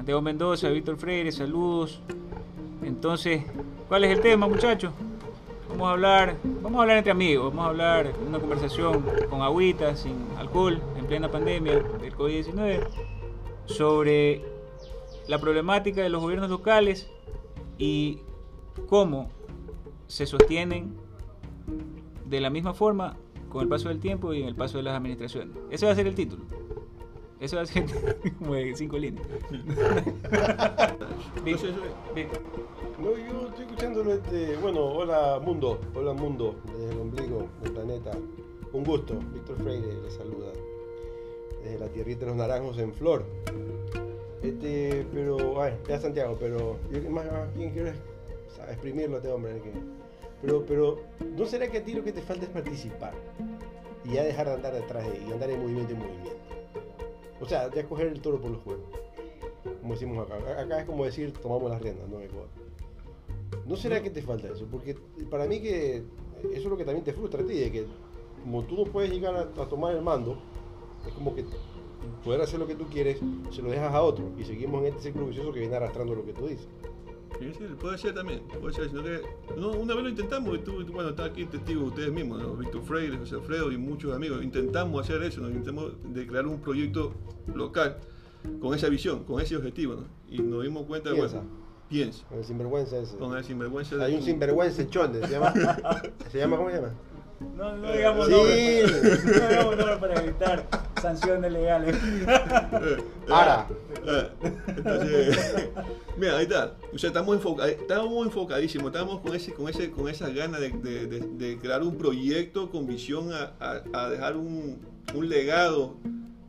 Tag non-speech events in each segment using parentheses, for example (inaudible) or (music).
Santiago Mendoza, Víctor Freire, saludos. Entonces, ¿cuál es el tema, muchachos? Vamos a hablar, vamos a hablar entre amigos, vamos a hablar una conversación con agüita, sin alcohol, en plena pandemia del COVID-19, sobre la problemática de los gobiernos locales y cómo se sostienen de la misma forma con el paso del tiempo y en el paso de las administraciones. Ese va a ser el título. Eso va a ser como de cinco líneas. (laughs) No, yo estoy escuchándolo este. Bueno, hola mundo, hola mundo, desde el ombligo del planeta. Un gusto, Víctor Freire le saluda. Desde la tierrita de los naranjos en flor. Este, pero, ay, ya Santiago, pero yo más, más bien quiero exprimirlo a este hombre. Que, pero, pero, ¿no será que a ti lo que te falta es participar? Y ya dejar de andar detrás de, y andar en movimiento en movimiento. O sea, ya coger el toro por los juegos. Como decimos acá. Acá es como decir, tomamos las riendas, no ¿No será que te falta eso? Porque para mí que eso es lo que también te frustra a ti, de que como tú no puedes llegar a, tomar el mando, es como que poder hacer lo que tú quieres, se lo dejas a otro y seguimos en este ciclo vicioso que viene arrastrando lo que tú dices. Sí, sí, puede ser también, puede ser, sino que no, una vez lo intentamos, y tú, bueno, está aquí testigo ustedes mismos, ¿no? Víctor Freire, José Alfredo y muchos amigos, intentamos hacer eso, nos intentamos de crear un proyecto local con esa visión, con ese objetivo, ¿no? Y nos dimos cuenta, Piensa. bueno, piensa. Con el sinvergüenza ese. Con el sinvergüenza. Hay un sinvergüenza chonde, se llama, (laughs) se llama, ¿cómo se llama? No, no digamos sí. nombres. No digamos nombres para evitar sanciones legales. (laughs) Ahora. Entonces, mira, ahí está. O sea, estamos, enfoca estamos enfocadísimos, estamos con, ese, con, ese, con esas ganas de, de, de, de crear un proyecto con visión a, a, a dejar un, un legado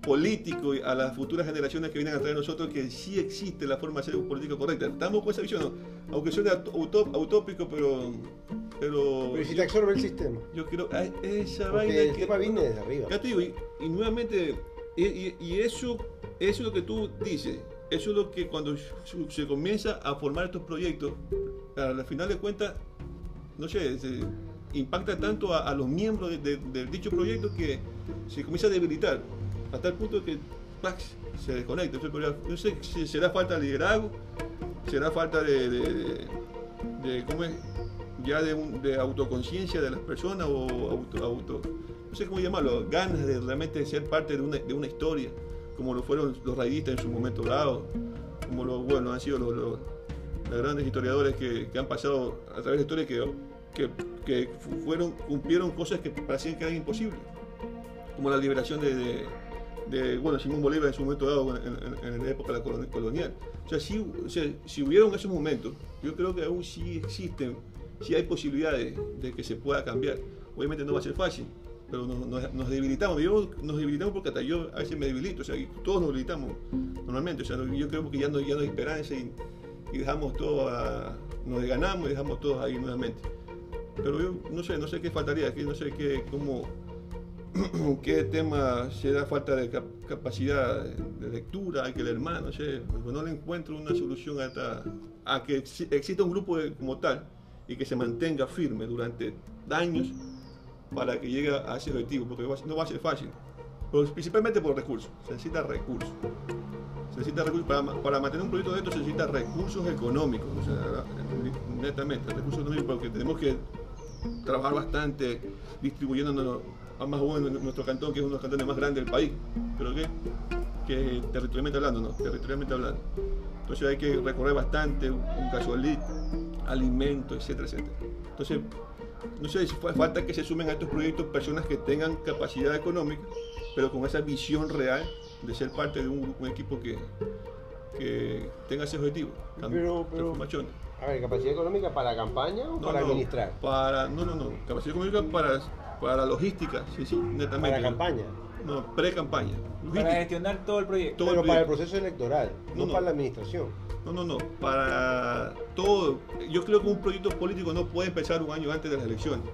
político a las futuras generaciones que vienen a traer nosotros que sí existe la forma de hacer política correcta. Estamos con esa visión, ¿no? aunque suene utópico, pero, pero... Pero si te absorbe el sistema. Yo quiero... Esa Porque vaina el que, tema viene desde arriba. ya te digo, y, y nuevamente, y, y- y eso, eso es lo que tú dices, eso es lo que cuando se- comienza a formar estos proyectos, al final de cuentas, no sé, se impacta tanto a, a los miembros de, de- del dicho proyecto que se comienza a debilitar, hasta el punto que ¡pax! se desconecta. No sé si será falta de liderazgo, será falta de, ¿cómo es? ya de, autoconciencia de las personas o auto, auto, no sé cómo llamarlo, ganas de realmente ser parte de una, de una historia, como lo fueron los raidistas en su momento dado, como lo, bueno, han sido los, grandes historiadores que, que han pasado a través de la historia que, que, que fu- fueron, cumplieron cosas que parecían que eran imposibles, como la liberación de- de, bueno, Simón Bolívar en su momento dado en, en- la época colonial. O sea, si, o sea, si hubieron esos momentos, yo creo que aún sí existen, sí hay posibilidades de que se pueda cambiar. Obviamente no va a ser fácil, pero nos, nos- nos debilitamos. Yo, nos debilitamos porque hasta yo a veces me debilito, o sea, todos nos debilitamos normalmente. O sea, yo creo que ya no, ya no hay esperanza y, y dejamos todo a, nos ganamos y dejamos todos ahí nuevamente. Pero yo no sé, no sé qué faltaría aquí, no sé qué, cómo, (clears throat) qué tema será falta de cap- capacidad de lectura, hay que leer más, no sé, no le encuentro una solución a, que exi- exista un grupo como tal y que se mantenga firme durante años para que llegue a ese objetivo, porque no va a ser fácil, principalmente por recursos, se necesita recursos. Se necesita recursos para, para mantener un proyecto de esto se necesita recursos económicos, netamente, recursos económicos porque tenemos que trabajar bastante distribuyéndonos más bueno en nuestro cantón, que es uno de los cantones más grandes del país, pero que, que territorialmente hablando, ¿no? Territorialmente hablando. Entonces hay que recorrer bastante, un gasolí, alimentos, etcétera, etcétera. Entonces, no sé, si fa- falta que se sumen a estos proyectos personas que tengan capacidad económica, pero con esa visión real de ser parte de un, un equipo que, que tenga ese objetivo. Pero- pero-. A ver, ¿capacidad económica para campaña o No, para no, administrar? Para, no, no, no. Capacidad económica para, para logística, sí, sí, netamente. Para campaña. No, pre-campaña. Para Logística. gestionar todo el proyecto. Todo el Pero para el proceso electoral, no, No, no. para la administración. No, no, no. Para todo. Yo creo que un proyecto político no puede empezar un año antes de las elecciones.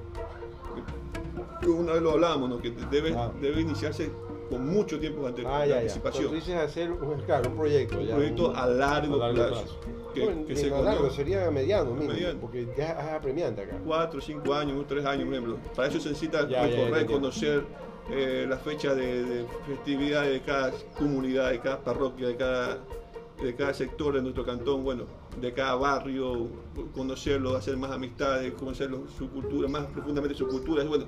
Una vez lo hablábamos, ¿no? Que debe, Ah. debe iniciarse con mucho tiempo de ante- Ah, ya, ya. anticipación. Tú dices hacer un, claro, un proyecto. Un ya, proyecto un- a largo, a largo plazo. plazo. Que, No, que se largo, sería mediano, mínimo, Mediano. porque ya es apremiante acá. cuatro, cinco años, tres años, por ejemplo. Para eso se necesita Ya, ya, ya, recorrer, ya. conocer eh, la fecha de, de festividad de cada comunidad, de cada parroquia, de cada de cada sector de nuestro cantón, bueno, de cada barrio, conocerlo, hacer más amistades, conocer su cultura, más profundamente su cultura, bueno,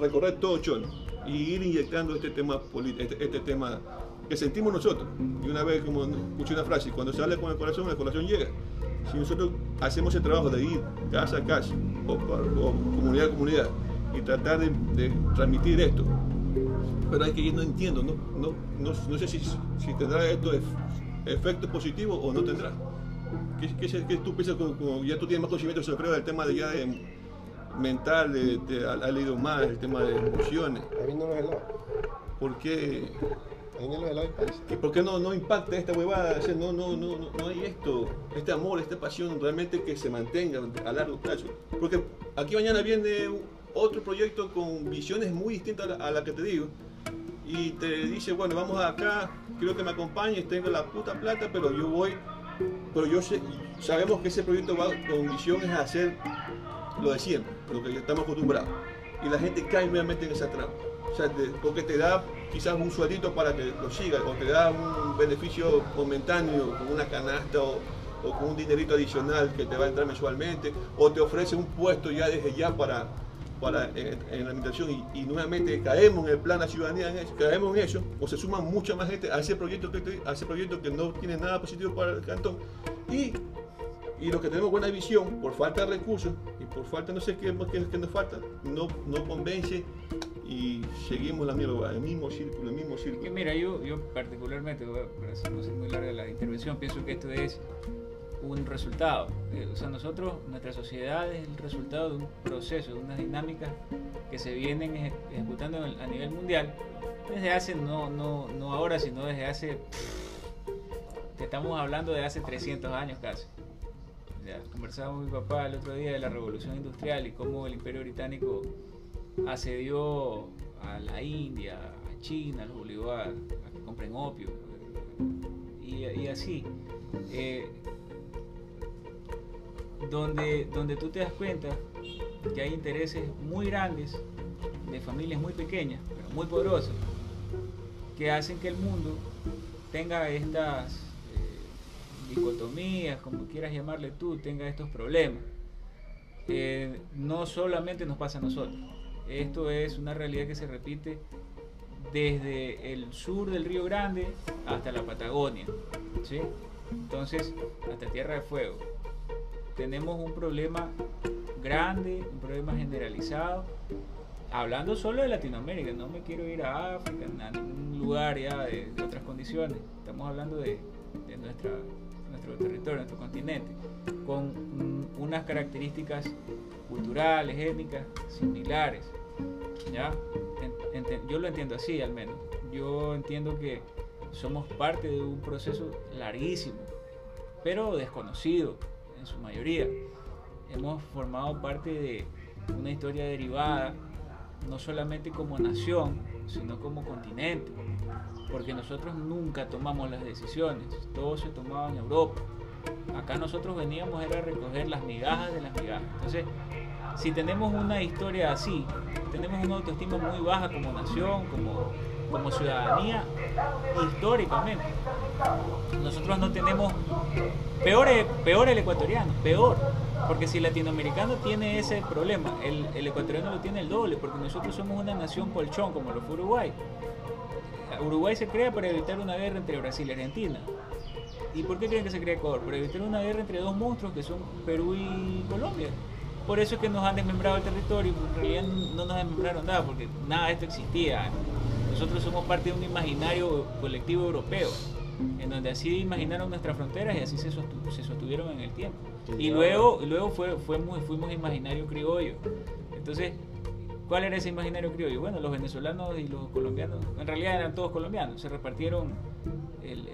recorrer todo Cholo y ir inyectando este tema, este, este, tema que sentimos nosotros. Y una vez, como escuché una frase, cuando se habla con el corazón, el corazón llega. Si nosotros hacemos el trabajo de ir casa a casa o, comunidad a comunidad y tratar de, transmitir esto, pero hay que ir, no entiendo, no, no, no, sé si, si tendrá esto efecto positivo o no tendrá. ¿Qué, qué, qué tú piensas, como, ya tú tienes más conocimiento sobre el tema de ya de mental, de, ha, leído más, el tema de emociones? ¿Por qué? ¿Y por qué no, no impacta esta huevada? no, no, no, no, hay esto, este amor, esta pasión realmente que se mantenga a largo plazo. Porque aquí mañana viene otro proyecto con visiones muy distintas a la, que te digo. Y te dice, bueno, vamos acá, quiero que me acompañes, tengo la puta plata, pero yo voy, pero yo sé, sabemos que ese proyecto va con visiones a hacer lo de siempre, lo que estamos acostumbrados. Y la gente cae realmente en esa trampa. O sea, porque te da quizás un sueldito para que lo siga, o te da un beneficio momentáneo con una canasta o, con un dinerito adicional que te va a entrar mensualmente, o te ofrece un puesto ya desde ya para, para en, la administración y, nuevamente caemos en el plan de la ciudadanía, caemos en eso, o se suma mucha más gente a ese proyecto que, a ese proyecto que no tiene nada positivo para el cantón. Y y los que tenemos buena visión, por falta de recursos y por falta no sé qué, qué, qué nos falta, no, no convence y seguimos la misma, el mismo círculo, el mismo círculo. mira, yo, yo particularmente, para no ser muy larga la intervención, pienso que esto es un resultado. Eh, o sea, nosotros, nuestra sociedad es el resultado de un proceso, de unas dinámicas que se vienen ejecutando a nivel mundial desde hace, no, no, no ahora, sino desde hace, estamos hablando de hace 300 años casi. Conversaba con mi papá el otro día de la revolución industrial y cómo el imperio británico asedió a la India, a China, los obligó a, que compren opio y, así. Eh, donde, donde tú te das cuenta que hay intereses muy grandes de familias muy pequeñas, pero muy poderosas, que hacen que el mundo tenga estas dicotomías, como quieras llamarle tú, tenga estos problemas. Eh, no solamente nos pasa a nosotros, esto es una realidad que se repite desde el sur del Río Grande hasta la Patagonia, ¿sí? Entonces, hasta Tierra de Fuego. Tenemos un problema grande, un problema generalizado. Hablando solo de Latinoamérica, no me quiero ir a África, a ningún lugar ya de, otras condiciones. Estamos hablando de, nuestra, nuestro territorio, nuestro continente, con unas características culturales, étnicas similares. ¿ya? yo lo entiendo así al menos. Yo entiendo que somos parte de un proceso larguísimo, pero desconocido en su mayoría. Hemos formado parte de una historia derivada, no solamente como nación, sino como continente, porque nosotros nunca tomamos las decisiones, todo se tomaba en Europa. Acá nosotros veníamos era a recoger las migajas de las migajas. Entonces, si tenemos una historia así, tenemos una autoestima muy baja como nación, como, como ciudadanía, históricamente. Nosotros no tenemos, peor, peor el ecuatoriano, peor, porque si el latinoamericano tiene ese problema, el, ecuatoriano lo tiene el doble, porque nosotros somos una nación colchón como lo fue Uruguay. Uruguay se crea para evitar una guerra entre Brasil y Argentina. ¿Y por qué creen que se crea Ecuador? Para evitar una guerra entre dos monstruos que son Perú y Colombia. Por eso es que nos han desmembrado el territorio, en realidad no nos desmembraron nada, porque nada de esto existía. Nosotros somos parte de un imaginario colectivo europeo, en donde así imaginaron nuestras fronteras y así se, sostuvieron en el tiempo. Y luego, luego fue, fuimos, fuimos imaginario criollo. Entonces, ¿cuál era ese imaginario criollo? Bueno, los venezolanos y los colombianos, en realidad eran todos colombianos, se repartieron el,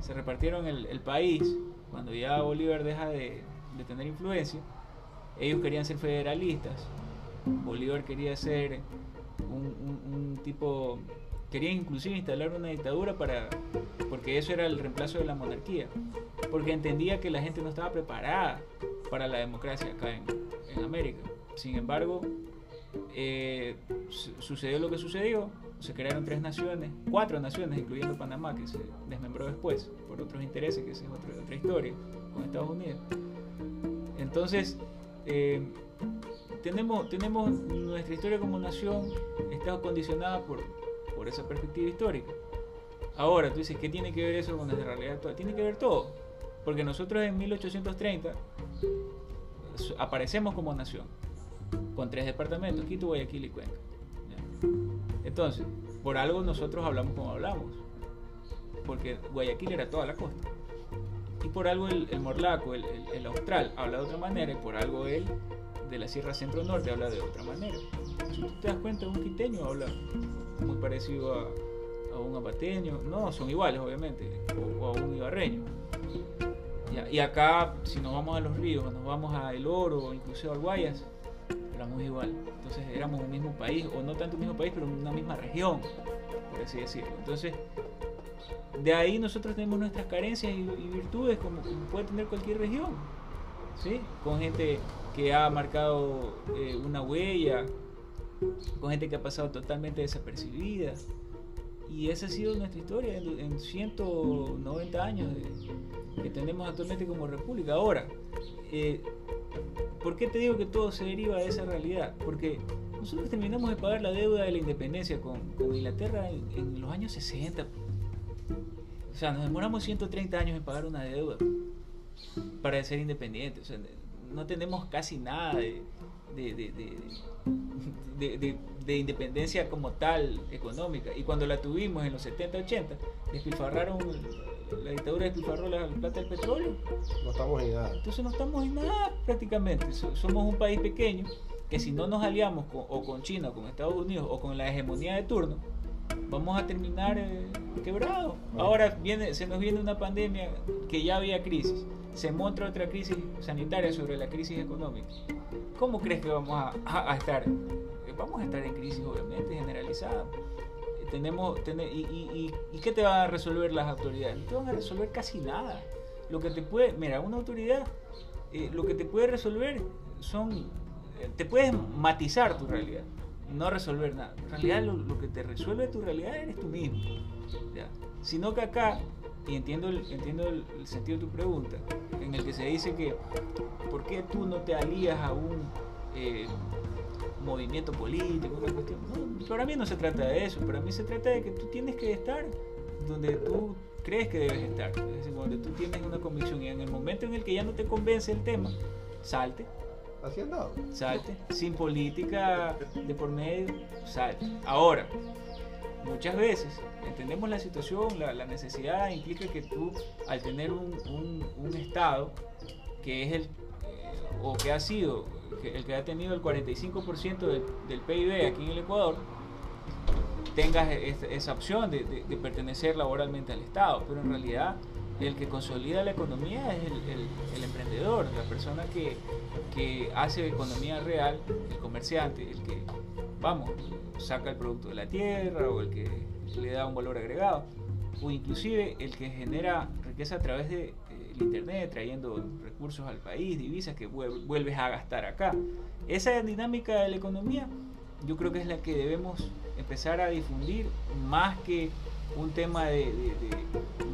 se repartieron el, país cuando ya Bolívar deja de tener influencia ellos querían ser federalistas, Bolívar quería ser un, tipo, quería inclusive instalar una dictadura para, porque eso era el reemplazo de la monarquía, porque entendía que la gente no estaba preparada para la democracia acá en, América. Sin embargo, eh, sucedió lo que sucedió, se crearon tres naciones, cuatro naciones, incluyendo Panamá, que se desmembró después por otros intereses, que esa es otra, otra historia, con Estados Unidos. Entonces, eh, tenemos, tenemos nuestra historia como nación está condicionada por, por esa perspectiva histórica. Ahora, tú dices, ¿qué tiene que ver eso con nuestra realidad actual? Tiene que ver todo. Porque nosotros en 1830 aparecemos como nación, con tres departamentos, Quito, Guayaquil y Cuenca. Entonces, por algo nosotros hablamos como hablamos, porque Guayaquil era toda la costa. Y por algo el, morlaco, el austral, habla de otra manera, y por algo él de la Sierra Centro Norte habla de otra manera. Si tú te das cuenta, un quiteño habla muy parecido a, un apateño, no, son iguales obviamente, o, a un ibarreño. Y acá, si nos vamos a los ríos, nos vamos a El Oro, incluso al Guayas, hablamos igual. Entonces éramos un mismo país, o no tanto un mismo país, pero una misma región, por así decirlo. Entonces, de ahí nosotros tenemos nuestras carencias y, virtudes como, como puede tener cualquier región, ¿sí? Con gente que ha marcado eh, una huella, con gente que ha pasado totalmente desapercibida. Y esa ha sido nuestra historia en, en 190 años de- que tenemos actualmente como república. Ahora, eh, ¿por qué te digo que todo se deriva de esa realidad? Porque nosotros terminamos de pagar la deuda de la independencia con, con Inglaterra en, en los años 60. O sea, nos demoramos 130 años en pagar una deuda para ser independientes. O sea, no tenemos casi nada de, de, de- de- de- de- de independencia como tal económica. Y cuando la tuvimos en los 70, 80, despilfarraron, la dictadura despilfarró la plata del petróleo. No estamos en nada. Entonces no estamos en nada prácticamente. So- Somos un país pequeño que si no nos aliamos con- o con China, o con Estados Unidos o con la hegemonía de turno, vamos a terminar eh, quebrados. Ahora viene, se nos viene una pandemia que ya había crisis. Se monta otra crisis sanitaria sobre la crisis económica. ¿Cómo crees que vamos a, a- a estar? Eh, Vamos a estar en crisis obviamente generalizada. Eh, Tenemos, tene- y, y- y- ¿y qué te van a resolver las autoridades? No te van a resolver casi nada. Lo que te puede, mira, una autoridad, eh, lo que te puede resolver son, te puedes matizar tu realidad, no resolver nada. En realidad lo, lo que te resuelve tu realidad eres tú mismo. ¿ya? Sino que acá, y entiendo, el, entiendo el, el sentido de tu pregunta, en el que se dice que, ¿por qué tú no te alías a un eh, movimiento político, una cuestión? No, para mí no se trata de eso, para mí se trata de que tú tienes que estar donde tú crees que debes estar, es decir, donde tú tienes una convicción y en el momento en el que ya no te convence el tema, salte, Así andado. salte, sin política de por medio, salte. Ahora, muchas veces entendemos la situación, la, la necesidad implica que tú, al tener un, un- Estado que es el, eh, o que ha sido, el que ha tenido el 45% del, del PIB aquí en el Ecuador, tengas es- esa opción de, de- de pertenecer laboralmente al Estado, pero en realidad el que consolida la economía es el, el- emprendedor, la persona que, que hace economía real, el comerciante, el que, vamos, saca el producto de la tierra o el que le da un valor agregado, o inclusive el que genera riqueza a través del de, eh, Internet, trayendo recursos al país, divisas que vuel- vuelves a gastar acá. Esa dinámica de la economía yo creo que es la que debemos empezar a difundir más que un tema de-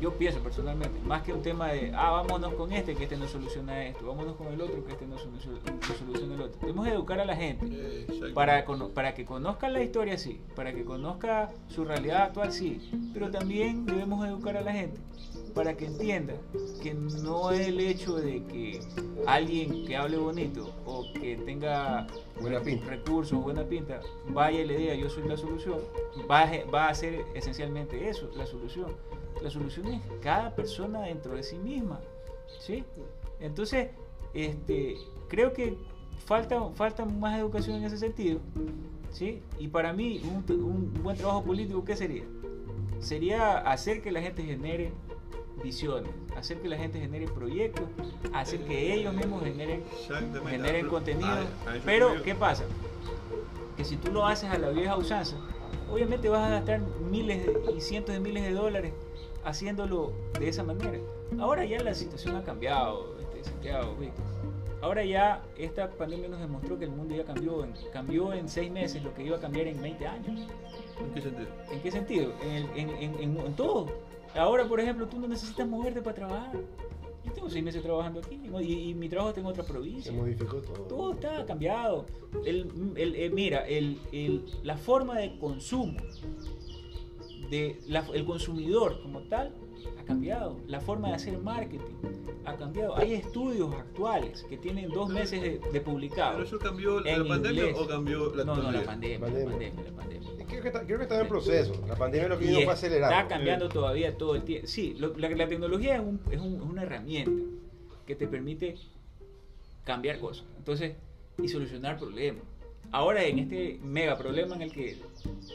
yo pienso personalmente, más que un tema de, ah, vámonos con este, que este no soluciona esto, vámonos con el otro, que este no, solu- no soluciona el otro. Debemos educar a la gente para, para que conozca la historia, sí, para que conozca su realidad actual, sí, pero también debemos educar a la gente para que entienda que no es el hecho de que alguien que hable bonito o que tenga Buena pinta. recursos, buena pinta, vaya y le diga yo soy la solución, va a, va a ser esencialmente eso, la solución. La solución es cada persona dentro de sí misma, ¿sí? Entonces, este, creo que falta, falta más educación en ese sentido, ¿sí? Y para mí, un, un buen trabajo político, ¿qué sería? Sería hacer que la gente genere visiones, hacer que la gente genere proyectos, hacer que ellos mismos generen, generen contenido. Pero. ¿qué pasa? Que si tú lo haces a la vieja usanza, obviamente vas a gastar miles y cientos de miles de dólares haciéndolo de esa manera. Ahora ya la situación ha cambiado, este, Santiago, Víctor. Ahora ya esta pandemia nos demostró que el mundo ya cambió. En, cambió en seis meses lo que iba a cambiar en 20 años. ¿En qué sentido? ¿En qué sentido? En, en- en- todo. Ahora, por ejemplo, tú no necesitas moverte para trabajar. Yo tengo seis meses trabajando aquí y, y mi trabajo está en otra Se provincia. modificó todo. Todo está cambiado. El, el- eh, mira, el- el- la forma de consumo, de la- el consumidor como tal, ha cambiado. La forma de hacer marketing ha cambiado. Hay estudios actuales que tienen dos meses de, de ¿Pero eso cambió la pandemia inglés. o cambió la No, no, la pandemia, la Pandemia. la pandemia. Creo que, está, creo que está en proceso. La pandemia lo que vino fue acelerar. está cambiando todavía todo el tiempo. Sí, lo- la, la tecnología es, un- es un- es una herramienta que te permite cambiar cosas. Entonces, y solucionar problemas. Ahora, en este mega problema en el que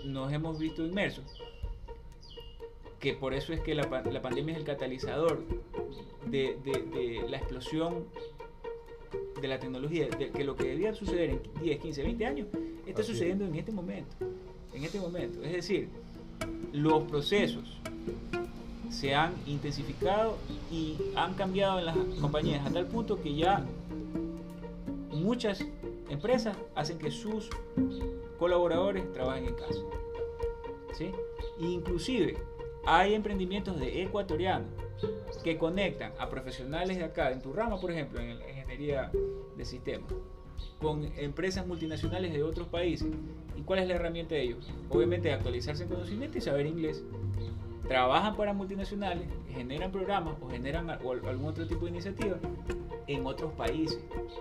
nos hemos visto inmersos, que por eso es que la, la pandemia es el catalizador de, de- de la explosión de la tecnología, de que lo que debía suceder en 10, 15, 20 años, está Así es. sucediendo en este momento. En este momento. Es decir, los procesos se han intensificado y han cambiado en las compañías a tal punto que ya muchas empresas hacen que sus colaboradores trabajen en casa. ¿sí? Inclusive hay emprendimientos de ecuatorianos que conectan a profesionales de acá, en tu rama, por ejemplo, en la ingeniería de sistemas, con empresas multinacionales de otros países. ¿Y cuál es la herramienta de ellos? Obviamente actualizarse en conocimiento y saber inglés. Trabajan para multinacionales, generan programas o generan algún otro tipo de iniciativa en otros países,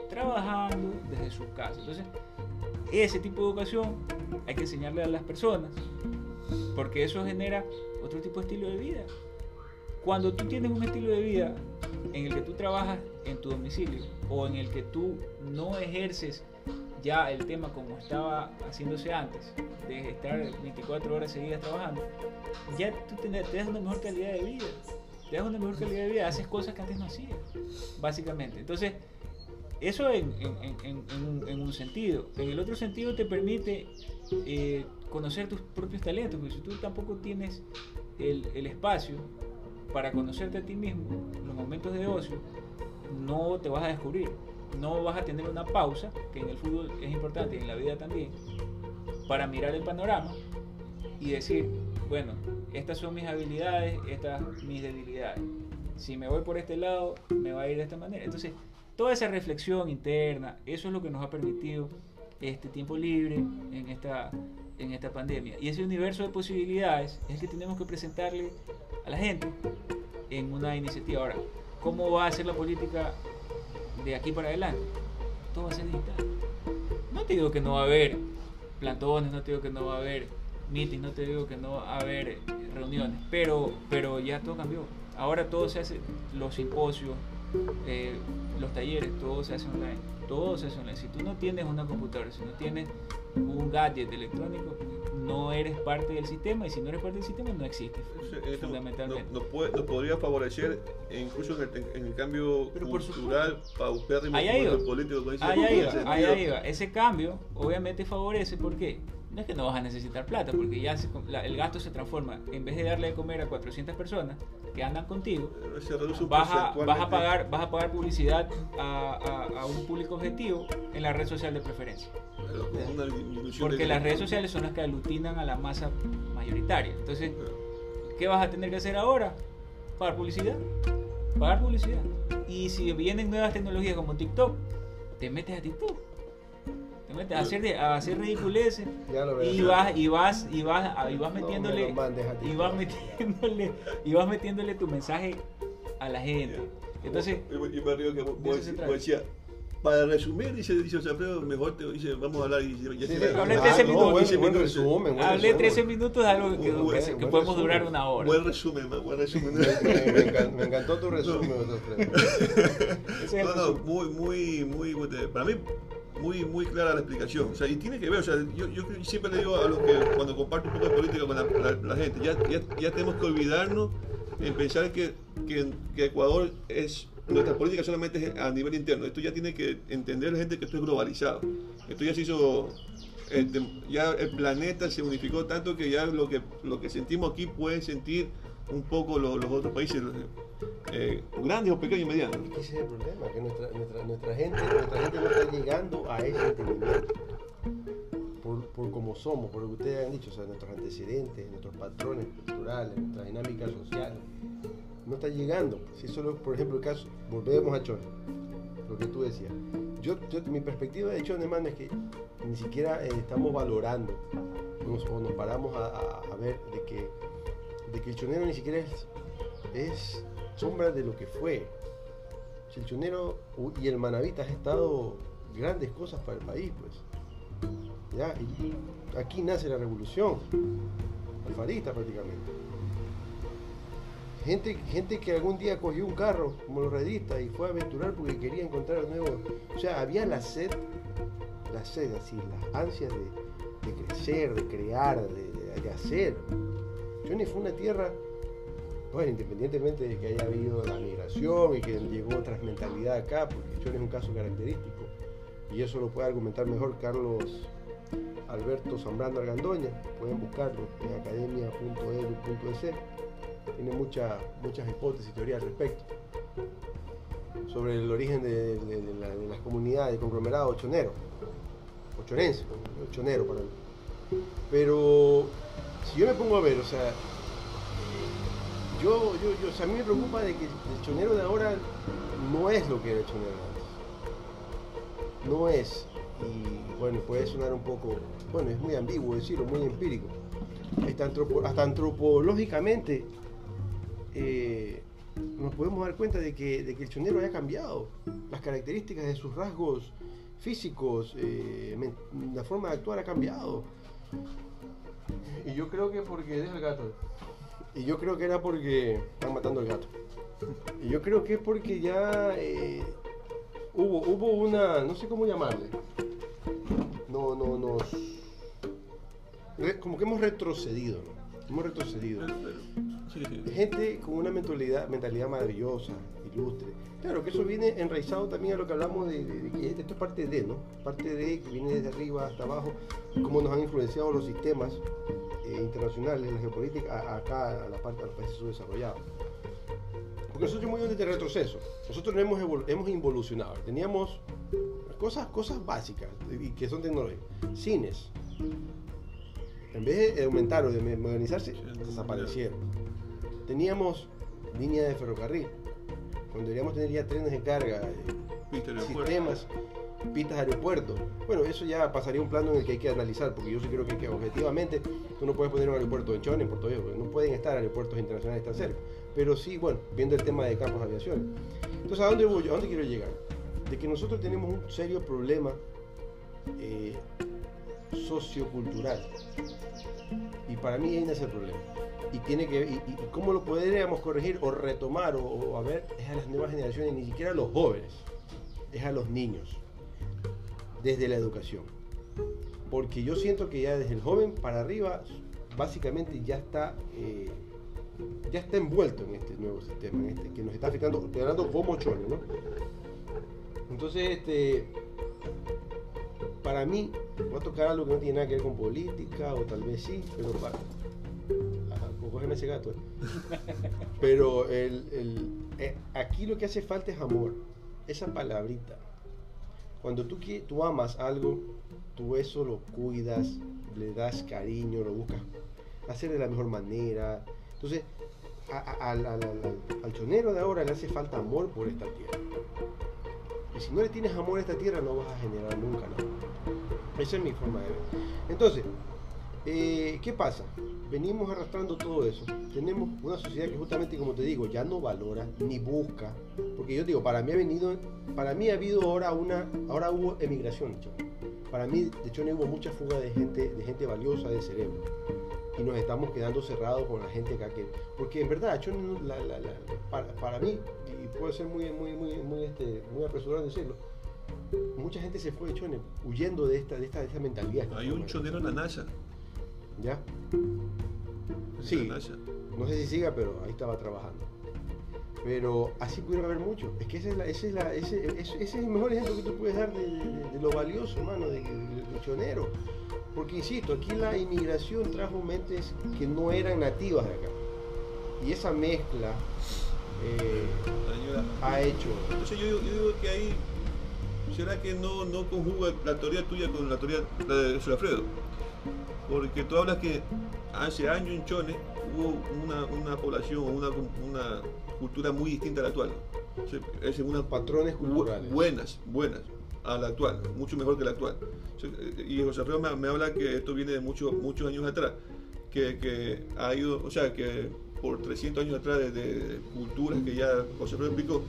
trabajando desde sus casas. Entonces, ese tipo de educación hay que enseñarle a las personas, porque eso genera otro tipo de estilo de vida. Cuando tú tienes un estilo de vida en el que tú trabajas en tu domicilio o en el que tú no ejerces ya el tema como estaba haciéndose antes, de estar 24 horas seguidas trabajando, ya tú te, te das una mejor calidad de vida. Te das una mejor calidad de vida, haces cosas que antes no hacías, básicamente. Entonces, eso en, en- en- en- un, un sentido. En el otro sentido te permite eh, conocer tus propios talentos, porque si tú tampoco tienes el, el espacio para conocerte a ti mismo, los momentos de ocio, no te vas a descubrir. No vas a tener una pausa, que en el fútbol es importante y en la vida también, para mirar el panorama y decir, bueno, estas son mis habilidades, estas mis debilidades. Si me voy por este lado, me va a ir de esta manera. Entonces, toda esa reflexión interna, eso es lo que nos ha permitido este tiempo libre en esta, en esta pandemia. Y ese universo de posibilidades es el que tenemos que presentarle a la gente en una iniciativa. Ahora, ¿cómo va a ser la política de aquí para adelante? Todo va a ser digital. No te digo que no va a haber plantones, no te digo que no va a haber meetings, no te digo que no va a haber reuniones, pero, pero ya todo cambió. Ahora todo se hace, los simposios, eh, los talleres, todo se hace online. Todo se online. Si tú no tienes una computadora, si no tienes un gadget electrónico, no eres parte del sistema y si no eres parte del sistema no existes eso fundamentalmente. Nos, nos podría favorecer, e incluso en el, en el cambio Pero cultural, paupérrimo político. dice, Allá iba, ese allá sentido. iba. Ese cambio obviamente favorece, ¿por qué? No es que no vas a necesitar plata, porque ya se- la- el gasto se transforma. En vez de darle de comer a 400 personas que andan contigo, vas a, vas a, pagar, vas a pagar publicidad a, a- a un público objetivo en la red social de preferencia. Disminución Porque de- las redes sociales son las que aglutinan a la masa mayoritaria. Entonces, ¿qué vas a tener que hacer ahora? Pagar publicidad. Pagar publicidad. Y si vienen nuevas tecnologías como TikTok, te metes a TikTok. Te metes a hacer, de- a hacer ridiculeces Ya lo veo. y vas, y vas, y vas, y vas No me metiéndole, y vas metiéndole, y vas metiéndole tu mensaje a la gente. Entonces, yo me río que vos, decías, para resumir, dice, dice José Alfredo, mejor te dice, vamos a hablar y dice, ya Sí, se hablé ah, 13 no, minutos. Buen, 15 buen minutos. resumen. buen hablé resumen. 13 minutos de algo que, Buen- que buen podemos resumen. durar una hora. Buen resumen, man, buen resumen. Me, me- me encan- me encantó tu resumen, el No, no, resumen. muy, muy, muy, para mí, muy, muy clara la explicación. O sea, y tiene que ver, o sea, yo, yo siempre le digo a los que cuando comparto un poco de política con la, la- la gente, ya, ya, ya tenemos que olvidarnos en pensar que, que, que Ecuador es, nuestra política solamente es a nivel interno. Esto ya tiene que entender la gente que esto es globalizado. Esto ya se hizo, este, ya el planeta se unificó tanto que ya lo que, lo que sentimos aquí pueden sentir un poco los, los otros países, eh, grandes o pequeños y medianos. Ese es el problema, que nuestra, nuestra, nuestra gente, nuestra gente no está llegando a ese entendimiento. Por, por como somos, por lo que ustedes han dicho, o sea, nuestros antecedentes, nuestros patrones culturales, nuestras dinámicas sociales, no está llegando. Si solo, por ejemplo, el caso, volvemos a Chone, lo que tú decías. Yo, yo- mi perspectiva de Chone, hermano, es que ni siquiera eh, estamos valorando o nos paramos a, ver de que, de que el chonero ni siquiera es, sombra de lo que fue. Si el chonero y el manavita han estado grandes cosas para el país, pues. Ya, aquí nace la revolución, alfarista prácticamente. Gente, gente que algún día cogió un carro como los redistas y fue a aventurar porque quería encontrar nuevo. O sea, había la sed, la sed, así, las ansias de, crecer, de crear, de, hacer. Johnny fue una tierra, bueno, independientemente de que haya habido la migración y que llegó otras mentalidades acá, porque Johnny es un caso característico, y eso lo puede argumentar mejor Carlos Alberto Zambrano Argandoña, pueden buscarlo en academia.edu.es, tiene mucha- muchas hipótesis y teorías al respecto sobre el origen de, de- de la- de las comunidades, del conglomerado chonero, o chorense, o chonero para mí. Pero si yo me pongo a ver, o sea, yo, yo, o sea, a mí me preocupa de que el chonero de ahora no es lo que era el chonero antes. No es. Y bueno, puede sonar un poco, bueno, es muy ambiguo decirlo, muy empírico. Hasta, antropo- hasta antropológicamente eh, nos podemos dar cuenta de que, de que el chonero haya cambiado. Las características de sus rasgos físicos, eh, la forma de actuar ha cambiado. Y yo creo que porque deja el gato. Y yo creo que era porque están matando al gato. Y yo creo que es porque ya eh, hubo, hubo una, no sé cómo llamarle. No, no, nos. Como que hemos retrocedido, ¿no? Hemos retrocedido. Gente con una mentalidad, mentalidad maravillosa, ilustre. Claro que eso viene enraizado también a lo que hablamos de, de- esto es parte de, ¿no? Parte de que viene desde arriba hasta abajo, cómo nos han influenciado los sistemas eh, internacionales, la geopolítica, a- acá a la parte de los países subdesarrollados. Porque nosotros muy de retroceso. Nosotros no hemos, evol- hemos involucionado. Teníamos cosas, cosas básicas y que son tecnológicas. Cines. En vez de aumentar o de modernizarse, desaparecieron. Teníamos línea de ferrocarril. Cuando deberíamos tener ya trenes de carga, eh, sistemas, pistas de aeropuerto. Bueno, eso ya pasaría a un plano en el que hay que analizar, porque yo sí creo que, que objetivamente tú no puedes poner un aeropuerto en Chone, en Puerto Viejo, porque no pueden estar aeropuertos internacionales tan cerca. Pero sí, bueno, viendo el tema de campos de aviación. Entonces, ¿a dónde voy? ¿A dónde quiero llegar? De que nosotros tenemos un serio problema eh, sociocultural. Y para mí ahí nace el problema. Y tiene que y, y- cómo lo podríamos corregir o retomar o, a ver es a las nuevas generaciones, ni siquiera a los jóvenes, es a los niños, desde la educación. Porque yo siento que ya desde el joven para arriba, básicamente ya está, eh, ya está envuelto en este nuevo sistema, este, que nos está afectando, hablando como chole, ¿no? Entonces, este, para mí, voy a tocar algo que no tiene nada que ver con política, o tal vez sí, pero para. Ajá, pues ese gato. eh. Pero el, el- eh, aquí lo que hace falta es amor. Esa palabrita. Cuando tú, tú amas algo, tú eso lo cuidas, le das cariño, lo buscas hacer de la mejor manera. Entonces, al chonero de ahora le hace falta amor por esta tierra. Y si no le tienes amor a esta tierra, no vas a generar nunca nada. Esa es mi forma de ver. Entonces, eh, ¿qué pasa? Venimos arrastrando todo eso. Tenemos una sociedad que justamente, como te digo, ya no valora ni busca. Porque yo digo, para mí ha venido, para mí ha habido ahora una, ahora hubo emigración. Para mí, de hecho, hubo mucha fuga de gente, de gente valiosa de cerebro. Y nos estamos quedando cerrados con la gente acá que, porque en verdad, no- la- para, mí, y puede ser muy, muy, muy, muy, este, muy apresurado decirlo, mucha gente se fue de Chone huyendo de esta, de esta, de esta mentalidad. Hay un chonero en la NASA. ¿Ya? Sí. No sé si siga, pero ahí estaba trabajando. Pero así pudieron haber muchos. Es que ese es, la- ese es, la- ese, ese- es el mejor ejemplo que tú puedes dar de, de- de lo valioso, hermano, de, de, de chonero. Porque insisto, aquí la inmigración trajo mentes que no eran nativas de acá. y esa mezcla eh, ha hecho. Entonces yo, digo- yo digo que ahí, ¿será que no, no conjuga la teoría tuya con la teoría de Alfredo? Porque tú hablas que hace años en Chone hubo una, una población, una, una cultura muy distinta a la actual. O sea, Es una Patrones bu- culturales. buenas, buenas a la actual, mucho mejor que la actual. O sea, Y José Alfredo me, me habla que esto viene de muchos muchos años atrás, que, que ha ido, o sea, que por 300 años atrás de, de culturas que ya José Alfredo explicó,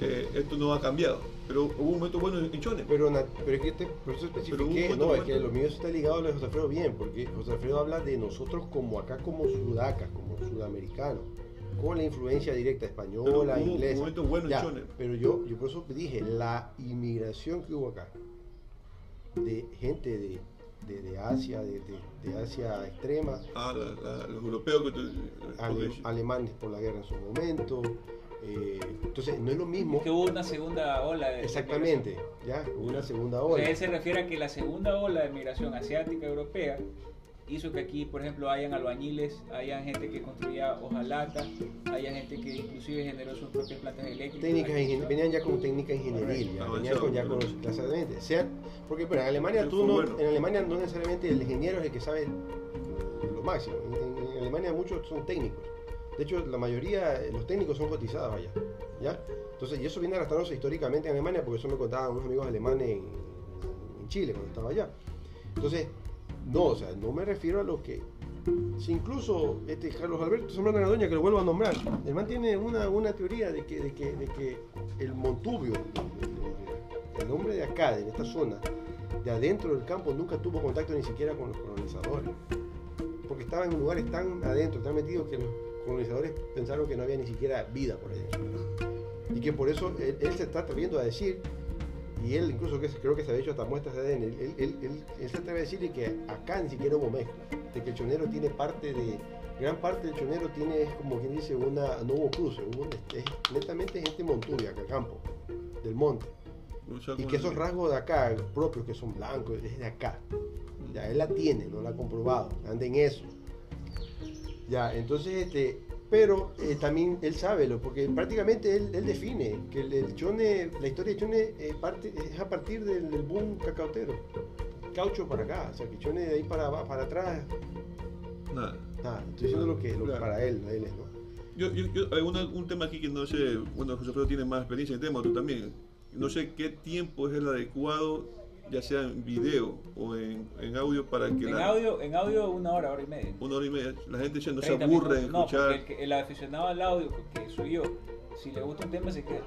eh, esto no ha cambiado. Pero hubo un momento bueno en Chone. Pero, na- pero es que te, por eso Pero especifiqué, un no, es que lo mío está ligado a lo de José Alfredo bien, porque José Alfredo habla de nosotros como acá, como sudacas, como sudamericanos, con la influencia directa Pero española, hubo un inglesa. momento bueno en Chone. pero yo, yo por eso dije, la inmigración que hubo acá, de gente de, de, de Asia, de, de- Asia extrema, Ah, la- la- los europeos que tú- ale- porque- alemanes por la guerra en su momento, eh, entonces no es lo mismo. Que hubo una segunda ola de Exactamente, ya, hubo una segunda O sea, ola. él se refiere a que la segunda ola de migración asiática europea hizo que aquí, por ejemplo, hayan albañiles, hayan gente que construía hojalata, haya gente que inclusive generó sus propias plantas eléctricas. técnicas venían ya con técnica ingeniería, Correcto. venían con, ya con los exactamente. Sean, porque bueno, en Alemania tú no, bueno. en Alemania no necesariamente el ingeniero es el que sabe lo máximo. En- en Alemania muchos son técnicos. De hecho, la mayoría, eh, los técnicos son cotizados allá, ¿ya? Entonces, y eso viene arrastrándose históricamente en Alemania, porque eso me contaban unos amigos alemanes en, Chile cuando estaba allá. Entonces, no, o sea, no me refiero a lo que si incluso este Carlos Alberto Zambrana Gadoña, que lo vuelvo a nombrar, el man tiene una, una teoría de que, de, que, de que el Montubio, el, hombre de acá, de esta zona, de adentro del campo, nunca tuvo contacto ni siquiera con los colonizadores. Porque estaba en lugares tan adentro, tan metidos, que los colonizadores pensaron que no había ni siquiera vida por allá. Y que por eso él, él se está atreviendo a decir, y él incluso que creo que se ha hecho hasta muestras de ADN, él, él, él- se atreve a decir que acá ni siquiera hubo mezcla, de que el chonero tiene parte de, gran parte del chonero tiene, es como quien dice, una, no hubo cruce, hubo un- es netamente gente montubia, acá campo, del monte. Y que esos rasgos de acá, propios, que son blancos, es de acá. Ya él la tiene, no la ha comprobado, anda en eso. Ya, entonces, este, pero eh, también él sabe, lo, porque prácticamente él, él define que el, el chone, la historia de chone eh, parte, es a partir del, del boom cacautero. Caucho para acá, o sea que chone de ahí para, para atrás, nada. nada, estoy diciendo lo que, lo que para él, él es, ¿no? Yo, yo, yo- hay una- un tema aquí que no sé, bueno, José Alfredo tiene más experiencia en el tema, tú también. No sé qué tiempo es el adecuado, ya sea en video o en, en audio, para que En la, audio, en audio una hora, hora y media. una hora y media, la gente ya no se 30 aburre minutos. No, escuchar. el, el aficionado al audio, que soy yo, si le gusta un tema se queda.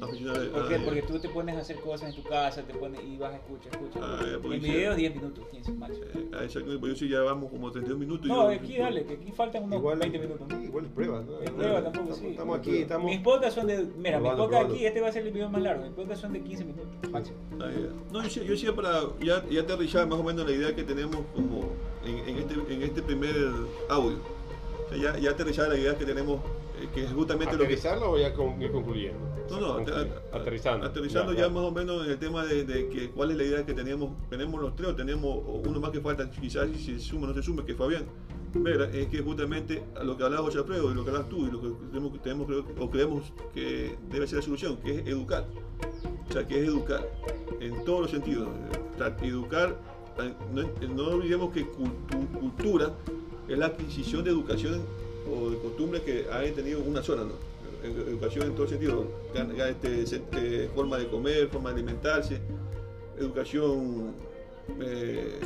aficionados- ¿Por qué? ah, ya. Porque tú te pones a hacer cosas en tu casa, te pones y vas a escuchar. Ah, porque en video 10 minutos, 15 máximo. Eh, a esa- pues yo sí ya vamos como 32 minutos. y No, aquí dale, que aquí faltan unos Igual, 20 minutos. igual es prueba, ¿no? Es prueba tampoco, estamos, sí. estamos aquí, estamos... Mis podcasts son de. Mira, mis podcasts aquí, este va a ser el video más largo. Mis podcasts son de 15 minutos máximo. Ah. No, yo, sí- yo decía para ya, ya aterrizar más o menos la idea que tenemos como en, en este, en este primer audio. O sea, ya, ya aterrizar la idea que tenemos, que es justamente lo que... ¿Aterrizarlo o ya con, ir concluyendo? No, no, aterrizando. Aterrizando ya, más o menos en el tema de, de que cuál es la idea que tenemos. Tenemos los tres, o tenemos uno más que falta, quizás si se suma o no se suma, que Fabián. Vera, es que justamente lo que hablaba José Alfredo y lo que hablas tú y lo que tenemos, tenemos creo- o creemos que debe ser la solución, que es educar. O sea, que es educar en todos los sentidos. O sea, educar, no, no olvidemos que cultu- cultura es la adquisición de educación o de costumbre que ha tenido una zona, ¿no? Ed- Educación en todo sentido, este, eh, forma de comer, forma de alimentarse, educación, eh,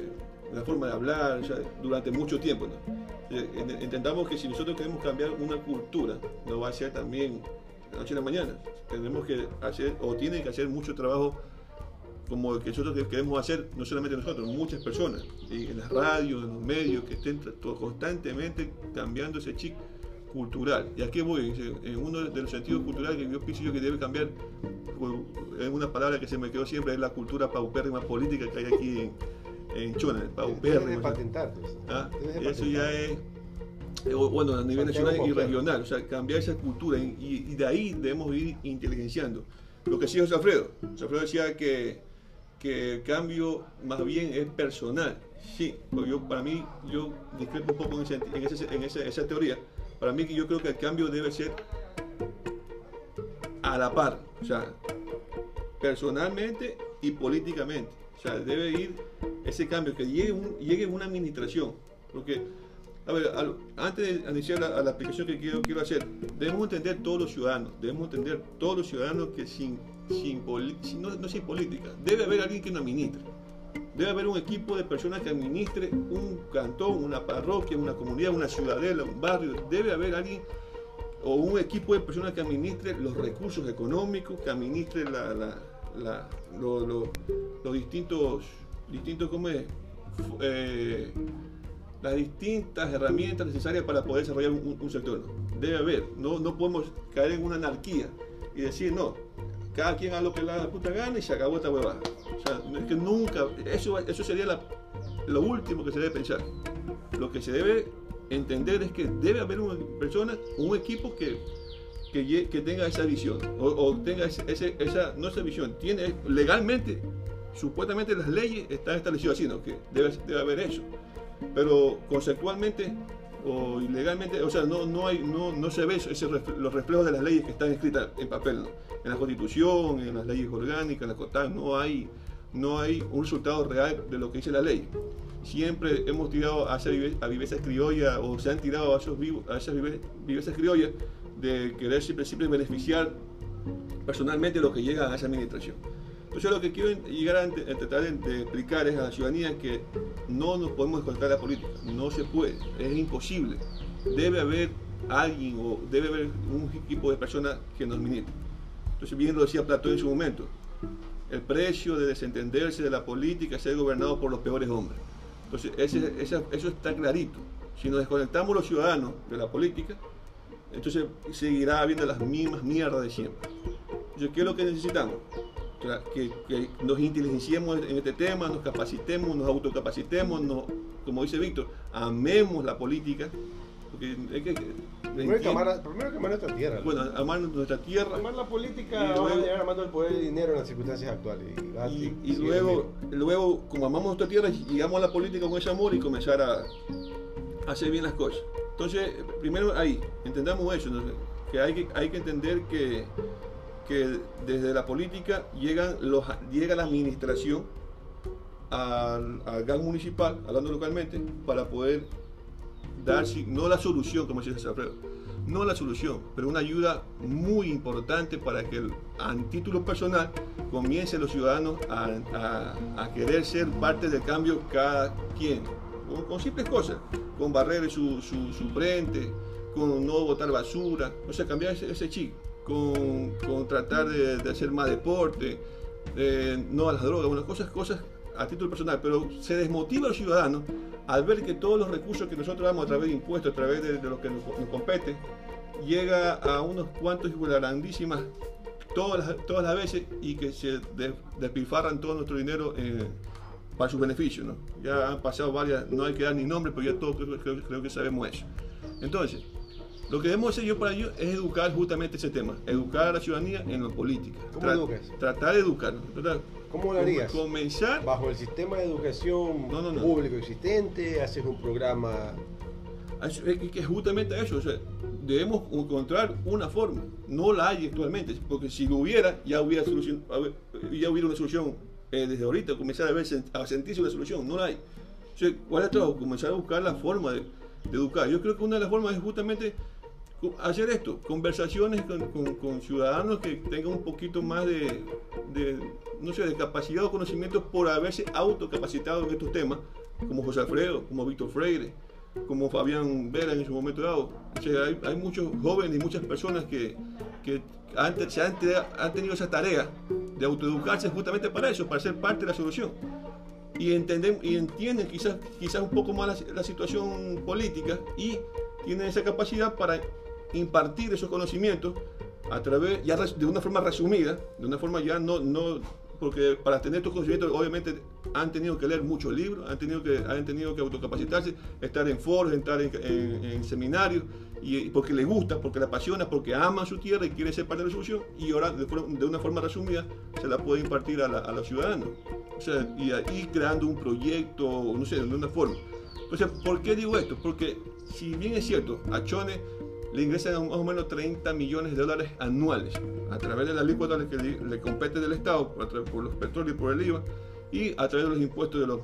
la forma de hablar, durante mucho tiempo. ¿no? En- Intentamos que si nosotros queremos cambiar una cultura, no va a ser también de noche a la mañana. Tenemos que hacer, o tienen que hacer mucho trabajo como el que nosotros que- queremos hacer, no solamente nosotros, muchas personas, y en las radios, en los medios, que estén constantemente cambiando ese chip cultural. ¿Y a qué voy? En uno de los sentidos culturales que yo pienso yo que debe cambiar, es una palabra que se me quedó siempre, es la cultura paupérrima política que hay aquí en, en Chona, paupérrima. ¿no? patentarte. eso. Ah, Eso ya es, eh, bueno, a nivel nacional y regional, o sea, cambiar esa cultura y, y de ahí debemos ir inteligenciando. Lo que decía José Alfredo, José Alfredo decía que, que el cambio más bien es personal. Sí, porque yo, para mí, yo discrepo un poco en, ese- en esa, teoría, Para mí yo creo que el cambio debe ser a la par, o sea, personalmente y políticamente. O sea, debe ir ese cambio, que llegue, un, llegue una administración. Porque, a ver, antes de iniciar la, la, aplicación que quiero, quiero hacer, debemos entender todos los ciudadanos, debemos entender todos los ciudadanos que sin, sin, no, no sin política, debe haber alguien que nos administre. Debe haber un equipo de personas que administre un cantón, una parroquia, una comunidad, una ciudadela, un barrio. Debe haber alguien o un equipo de personas que administre los recursos económicos, que administre la, los distintos, distintos ¿cómo es? Eh, las distintas herramientas necesarias para poder desarrollar un, sector. Debe haber, no, no podemos caer en una anarquía y decir, no, cada quien haga lo que la puta gana y se acabó esta huevada. O sea, es que nunca, eso, eso sería lo último que se debe pensar. Lo que se debe entender es que debe haber una persona, un equipo que, que, tenga esa visión, o, tenga ese, esa, no esa visión, tiene legalmente, supuestamente las leyes están establecidas así, ¿no? que debe, debe haber eso, pero conceptualmente o ilegalmente, o sea, no, no, hay, no, no se ve ese, los reflejos de las leyes que están escritas en papel, en la constitución, en las leyes orgánicas, en la COTAN, no hay, no hay un resultado real de lo que dice la ley siempre hemos tirado a, esa viveza criolla o se han tirado a, esos a esas vivezas criollas de querer siempre, siempre beneficiar personalmente lo que llega a esa administración. Entonces lo que quiero llegar a, tratar de, explicar es a la ciudadanía que no nos podemos desconectar de la política, no se puede, es imposible. Debe haber alguien o debe haber un equipo de personas que nos administren. Entonces bien lo decía Platón en su momento, el precio de desentenderse de la política es ser gobernado por los peores hombres. Entonces, eso está clarito. Si nos desconectamos los ciudadanos de la política, entonces seguirá habiendo las mismas mierdas de siempre. Entonces, ¿qué es lo que necesitamos? Que, nos inteligenciemos en este tema, nos capacitemos, nos autocapacitemos, como dice Víctor, amemos la política, porque es que, primero, que amar, primero que amar nuestra tierra. Bueno, amar nuestra tierra. Amar la política, vamos a llegar amando el poder y el dinero en las circunstancias actuales. Y, y, luego, luego, como amamos nuestra tierra, llegamos a la política con ese amor y comenzar a, hacer bien las cosas. Entonces, primero ahí, entendamos eso, que, hay que hay que entender que, que desde la política llegan los, llega la administración al, al GAN municipal, hablando localmente, para poder dar, no la solución, como dice Alfredo, no la solución, pero una ayuda muy importante para que a título personal comience los ciudadanos a, querer ser parte del cambio cada quien, con, simples cosas, con barrer su, su, frente, con no botar basura, o sea, cambiar ese, ese chip, con, tratar de, hacer más deporte, no a las drogas, unas cosas, cosas a título personal, pero se desmotiva a los ciudadanos al ver que todos los recursos que nosotros damos a través de impuestos, a través de, lo que nos, compete, llega a unos cuantos y grandísimas todas las, todas las veces y que se despilfarran todo nuestro dinero eh, para su beneficio. ¿no? Ya han pasado varias, no hay que dar ni nombre, pero ya todos creo, que sabemos eso. Entonces, lo que debemos hacer yo para ello es educar justamente ese tema, educar a la ciudadanía en la política. ¿Cómo educas? Tratar de educar. ¿Cómo lo harías? Comenzar. Bajo el sistema de educación público existente, haces un programa. Es que justamente eso, o sea, debemos encontrar una forma. No la hay actualmente, porque si lo hubiera, ya hubiera, solución, ya hubiera una solución eh, desde ahorita, comenzar a, ver, a sentirse una solución. No la hay. O sea, ¿Cuál es todo? Comenzar a buscar la forma de, de educar. Yo creo que una de las formas es justamente hacer esto, conversaciones con, ciudadanos que tengan un poquito más de, no sé, de capacidad o conocimiento por haberse autocapacitado en estos temas, como José Alfredo, como Víctor Freire, como Fabián Vera en su momento dado. hay, muchos jóvenes y muchas personas que, que han, tenido esa tarea de autoeducarse justamente para eso, para ser parte de la solución. Y, y entienden quizás, quizás un poco más la situación política y tienen esa capacidad para impartir esos conocimientos a través, ya de una forma resumida, de una forma ya no, no porque para tener estos conocimientos obviamente han tenido que leer muchos libros, han tenido que, han tenido que autocapacitarse, estar en foros, estar en, seminarios, y, porque les gusta, porque le apasiona, porque ama su tierra y quiere ser parte de la solución, y ahora de, una forma resumida se la puede impartir a, a los ciudadanos. O sea, y, y creando un proyecto, no sé, de una forma. Entonces, ¿por qué digo esto? Porque si bien es cierto, Achone le ingresan más o menos 30 millones de dólares anuales a través de la alícuota que le, le compete del Estado través- por los petróleos y por el IVA y a través de los impuestos de los,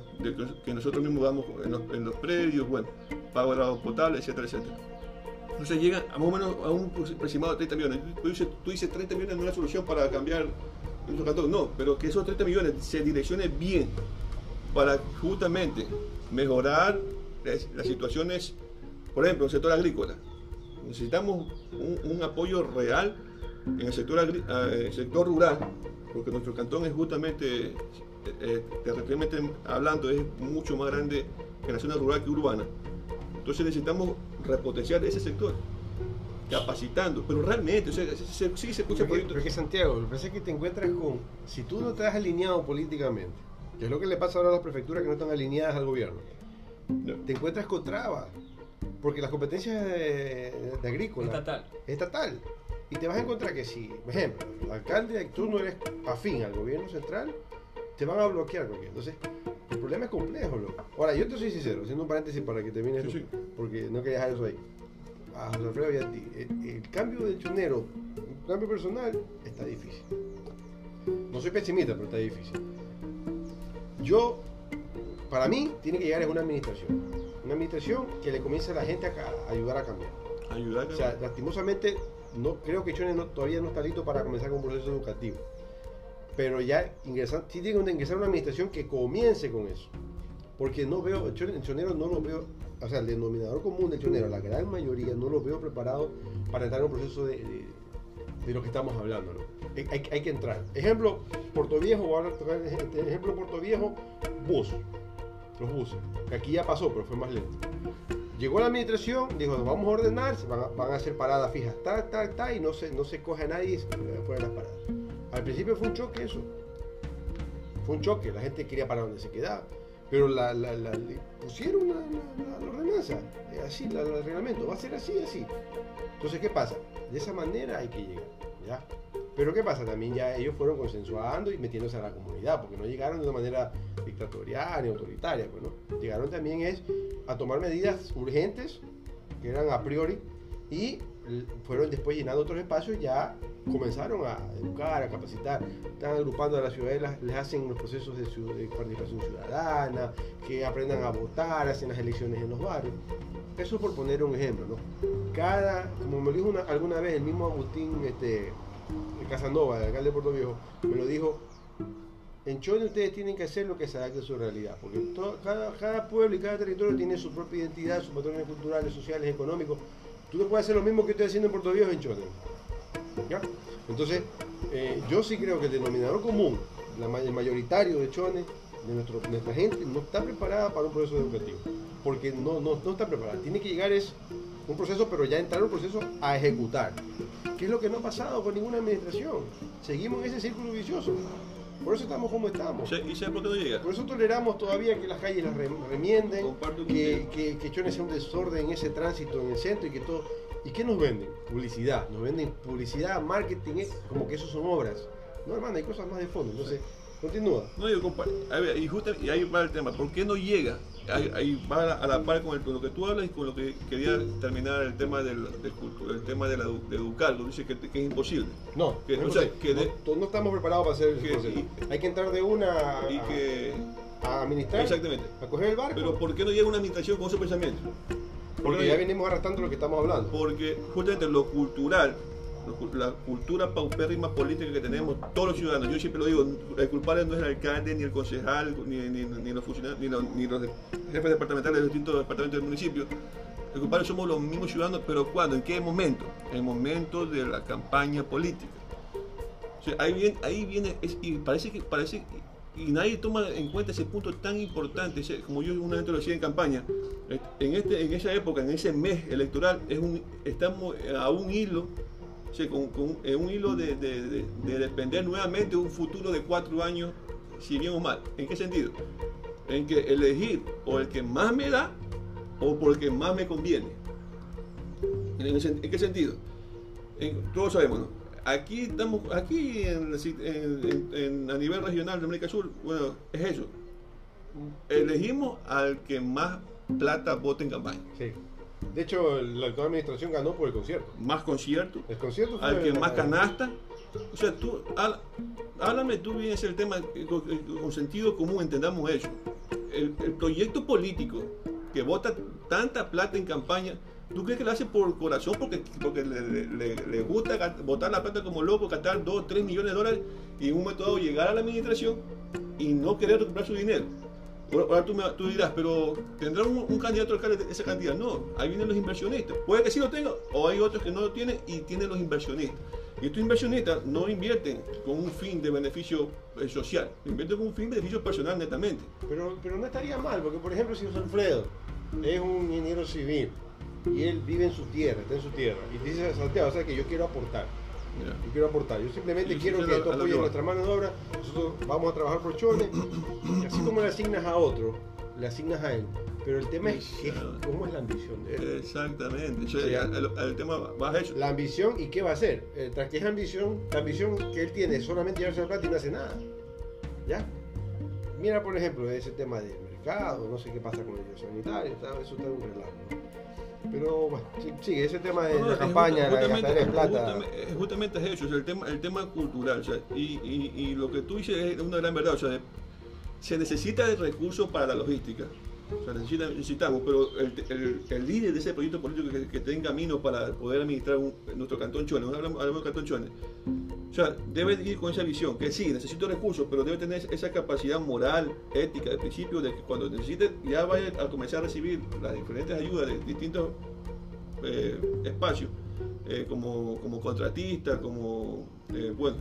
que- nosotros mismos damos en los, en los predios, bueno, pago de agua potable, etcétera, etcétera. Entonces llegan a más o menos a un aproximado de 30 millones. Tú dices, tú dices 30 millones no es una solución para cambiar nuestro cantón. No, pero que esos 30 millones se direccionen bien para justamente mejorar las, las situaciones, por ejemplo, el sector agrícola. Necesitamos un, un apoyo real en el sector, agri- eh, el sector rural, porque nuestro cantón es justamente, eh, eh, territorialmente hablando, es mucho más grande en la zona rural que urbana. Entonces necesitamos repotenciar ese sector, capacitando, pero realmente, o sea, se- se- sí se escucha Porque, por porque, Santiago, lo que pasa es que te encuentras con, si tú no estás alineado políticamente, que es lo que le pasa ahora a las prefecturas que no están alineadas al gobierno, te encuentras con trabas, porque las competencias de, de agrícola Estatal. es estatal. Y te vas a encontrar que si, por ejemplo, el alcalde, tú no eres afín al gobierno central, te van a bloquear. Porque, entonces, el problema es complejo, loco. Ahora, yo te soy sincero, haciendo un paréntesis para que termine Sí, esto, sí. porque no quería dejar eso ahí. A José Alfredo y a ti, el, el cambio de chonero, un cambio personal, está difícil. No soy pesimista, pero está difícil. Yo, para mí, tiene que llegar a una administración. Una administración que le comience a la gente a, ca- a ayudar a cambiar. ayudar O sea, lastimosamente, no, creo que Chone no- todavía no está listo para comenzar con un proceso educativo. Pero ya ingresan, sí tiene que ingresar una administración que comience con eso. Porque no veo, el chone- el chonero no lo veo, o sea, el denominador común del chonero, la gran mayoría no lo veo preparado para entrar en un proceso de, de- de lo que estamos hablando. ¿no? Hay, hay- hay que entrar. Ejemplo, Puerto Viejo, voy a tocar este ejemplo Puerto Viejo, bus, los buses, que aquí ya pasó, pero fue más lento. Llegó la administración, dijo, vamos a ordenar, se van a, van a hacer paradas fijas, tal, tal, tal, y no se, no se coge a nadie fuera de las paradas. Al principio fue un choque eso. Fue un choque, la gente quería parar donde se quedaba. Pero le pusieron la, la- ordenanza, eh, así, el reglamento, va a ser así, así. Entonces, ¿qué pasa? De esa manera hay que llegar, Pero ¿qué pasa? También ya ellos fueron consensuando y metiéndose a la comunidad, porque no llegaron de una manera dictatorial ni autoritaria, pues, ¿no? Llegaron también es a tomar medidas urgentes, que eran a priori, y fueron después llenando otros espacios, ya comenzaron a educar, a capacitar, están agrupando a las ciudades, les hacen los procesos de, participación ciudadana, que aprendan a votar, hacen las elecciones en los barrios. Eso por poner un ejemplo, ¿no? Cada, como me lo dijo una- alguna vez el mismo Agustín este, Casanova, el alcalde de Puerto Viejo, me lo dijo, en Chone ustedes tienen que hacer lo que se adapte a su realidad, porque todo- cada pueblo y cada territorio tiene su propia identidad, sus patrones culturales, sociales, económicos. Tú no puedes hacer lo mismo que estoy haciendo en Puerto Viejo en Chone. ¿Ya? Entonces, eh, yo sí creo que el denominador común, el mayoritario de Chone, de nuestra gente, no está preparada para un proceso educativo, porque no, no, no está preparada. Tiene que llegar es un proceso, pero ya entrar en un proceso a ejecutar, que es lo que no ha pasado con ninguna administración. Seguimos en ese círculo vicioso. Por eso estamos como estamos. ¿Y sabes por qué no llega? Por eso toleramos todavía que las calles las re- remienden, que, que, que Chone sea un desorden en ese tránsito en el centro y que todo. ¿Y qué nos venden? Publicidad. Nos venden publicidad, marketing, como que eso son obras. No, hermano, hay cosas más de fondo. Entonces, continúa. No, yo compa- a ver, y, y ahí va el tema, ¿por qué no llega? Ahí, ahí va a la, a la par con, el- con lo que tú hablas y con lo que quería terminar el tema del, del el tema de, la, de educarlo, dice que, que es imposible. No, Que- no, o sea, es que de- no, no estamos preparados para hacer el que- y- hay que entrar de una Y que, a, administrar, exactamente. a coger el barco, Pero ¿por qué no llega una administración con ese pensamiento? ¿Por qué porque ya venimos arrastrando lo que estamos hablando. Porque justamente lo cultural, la cultura paupérrima política que tenemos todos los ciudadanos, yo siempre lo digo, el culpable no es el alcalde, ni el concejal, ni, ni- los funcionarios, ni los, ni los jefes departamentales de los distintos departamentos del municipio. El culpable somos los mismos ciudadanos, pero ¿cuándo? ¿En qué momento? En el momento de la campaña política. Ahí viene, ahí viene y parece que parece y nadie toma en cuenta ese punto tan importante, como yo una vez lo decía en campaña, en este en esa época, en ese mes electoral, es un, estamos a un hilo, sea, con, con- en un hilo de, de- de- de depender nuevamente un futuro de cuatro años, si bien o mal. ¿En qué sentido? En que elegir o el que más me da o por el que más me conviene. ¿En, qué sentido? En- todos sabemos, ¿no? Aquí estamos, aquí en, a nivel regional de América Sur, bueno, es eso. Elegimos al que más plata vote en campaña. Sí. De hecho, la actual administración ganó por el concierto. más conciertos, El concierto fue al que más canasta. O sea, tú, há- háblame tú bien ese tema eh, con, eh, con sentido común, entendamos eso. El, el proyecto político que vota tanta plata en campaña, ¿tú crees que lo hace por corazón? Porque, porque le, le- le- le gusta botar la plata como loco, gastar 2, 3 millones de dólares y en un momento dado llegar a la administración y no querer recuperar su dinero. Ahora tú, me- tú dirás, pero ¿tendrá un, candidato alcalde de esa cantidad? No, ahí vienen los inversionistas. Puede que sí lo tenga, o hay otros que no lo tienen y tienen los inversionistas. Y estos inversionistas no invierten con un fin de beneficio eh, social, invierten con un fin de beneficio personal netamente. Pero, pero no estaría mal, porque por ejemplo, si Alfredo es un ingeniero civil y él vive en su tierra, está en su tierra, y dice Santiago, o sea que yo quiero aportar. Ya. Yo quiero aportar. Yo simplemente Yo quiero que tú apoyes nuestra mano de obra. Nosotros vamos a trabajar por Chole. Y así como le asignas a otro, le asignas a él. Pero el tema es cómo es la ambición de él. Exactamente. O sea, Sí. el, el tema va. La ambición y qué va a hacer. Eh, tras que es ambición, la ambición que él tiene es solamente llevarse la plata y no hace nada. ¿Ya? Mira, por ejemplo, ese tema del mercado, no sé qué pasa con el sanitario, eso está un relajo. Pero bueno, sí, ese tema de No, la campaña, la de plata. justamente- es justamente es eso, o sea, el tema, el tema cultural. o sea, y, y- y lo que tú dices es una gran verdad. O sea, se necesita de recursos para la logística. O sea, necesita- necesitamos, pero el, el- el líder de ese proyecto político que, que tenga camino para poder administrar un- nuestro cantón Chone, no hablamos, hablamos del cantón Chone, o sea, debe ir con esa visión, que sí, necesito recursos, pero debe tener esa capacidad moral, ética, de principio, de que cuando necesite ya vaya a comenzar a recibir las diferentes ayudas de distintos eh, espacios, eh, como, como contratistas, como, eh, bueno,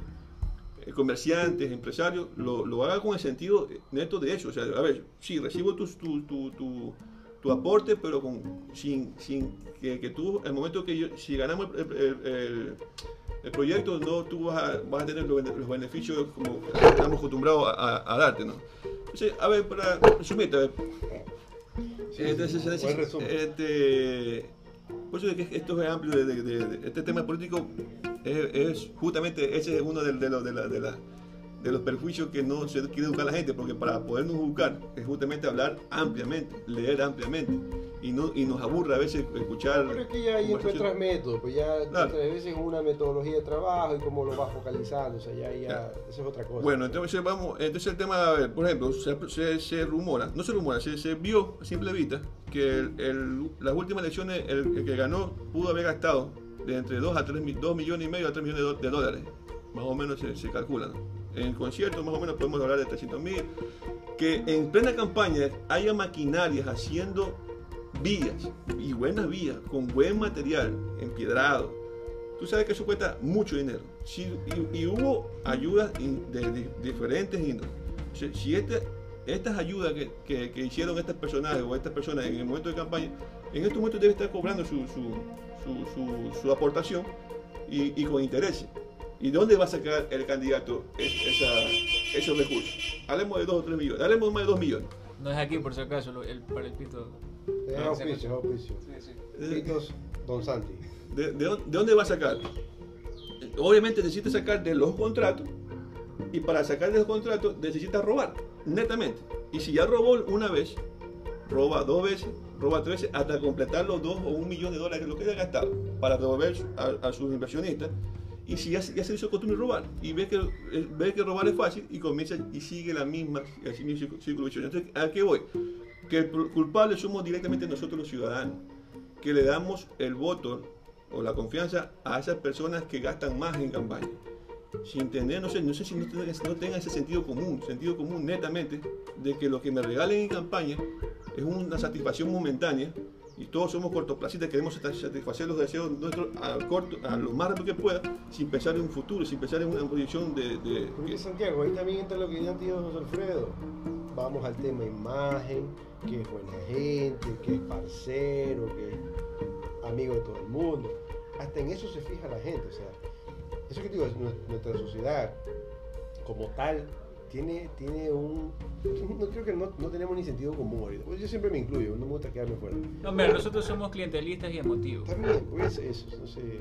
comerciantes, empresarios, lo, lo haga con el sentido neto de eso. O sea, a ver, sí, recibo tu, tu, tu, tu- tu aporte, pero con, sin, sin que, que tú, el momento que yo, si ganamos el, el- el- el proyecto, no tú vas a, vas a tener los, bene- los beneficios como estamos acostumbrados a, a- a darte, ¿no? Entonces, a ver, para resumirte, a ver, Sí, este, sí, buen resumen. este, por eso es que esto es amplio, de, de- de- de- este tema político es, es justamente ese es uno de, de los- de la- de la- de los perjuicios que no se quiere educar a la gente, porque para podernos educar es justamente hablar ampliamente, leer ampliamente, y, no, y nos aburre a veces escuchar... Pero es que ya ahí encuentras métodos, pues ya Claro. a veces una metodología de trabajo y cómo lo vas focalizando, o sea, ya, ya, Claro. eso es otra cosa. Bueno, entonces vamos, entonces el tema, a ver, por ejemplo, se, se- se rumora, no se rumora, se, se vio a simple vista que el- el- las últimas elecciones el, el que ganó pudo haber gastado de entre 2 a 3 2 millones y medio a 3 millones de, de dólares, más o menos se, se calcula. ¿no? En conciertos más o menos podemos hablar de 300 mil, que en plena campaña haya maquinarias haciendo vías y buenas vías con buen material empiedrado, tú sabes que eso cuesta mucho dinero. Y, hubo ayudas de, diferentes índoles. Si, este- estas ayudas que, hicieron estos personajes o estas personas en el momento de campaña, en estos momentos debe estar cobrando su, aportación y, y con interés. ¿Y dónde va a sacar el candidato esa- esos recursos? Hablemos de 2 o 3 millones, hablemos de más de 2 millones. No es aquí, por si acaso, el, para el pito. es Ah, auspicio, es auspicio. Sí, sí. Pitos Don Santi. ¿De, de dónde- de dónde va a sacar? Obviamente necesita sacar de los contratos y para sacar de los contratos necesita robar, netamente. Y si ya robó una vez, roba dos veces, roba tres veces, hasta completar los dos o un millón de dólares que lo que haya gastado para devolver a, a sus inversionistas. Y si ya, ya se hizo costumbre robar y ve que, eh, ve que robar es fácil y comienza y sigue la misma, el mismo círculo- vicioso. Entonces, ¿a qué voy? Que el culpable somos directamente nosotros los ciudadanos que le damos el voto o la confianza a esas personas que gastan más en campaña. Sin tener, no sé, no sé si no no tengan ese sentido común, sentido común netamente, de que lo que me regalen en campaña es una satisfacción momentánea y todos somos cortoplacistas, queremos sat- satisfacer los deseos nuestros a, corto, a lo más rápido que pueda, sin pensar en un futuro, sin pensar en una proyección de... de- Porque que- Santiago, ahí también entra lo que ya dijo José Alfredo. Vamos al tema imagen, que es buena gente, que es parcero, que es amigo de todo el mundo. Hasta en eso se fija la gente. O sea, eso que digo, es nu- nuestra sociedad como tal tiene, tiene un... No creo que no, no tenemos ni sentido común ahorita. Pues yo siempre me incluyo, no me gusta quedarme fuera. No, mira, nosotros somos clientelistas y emotivos. También, pues eso, no sé.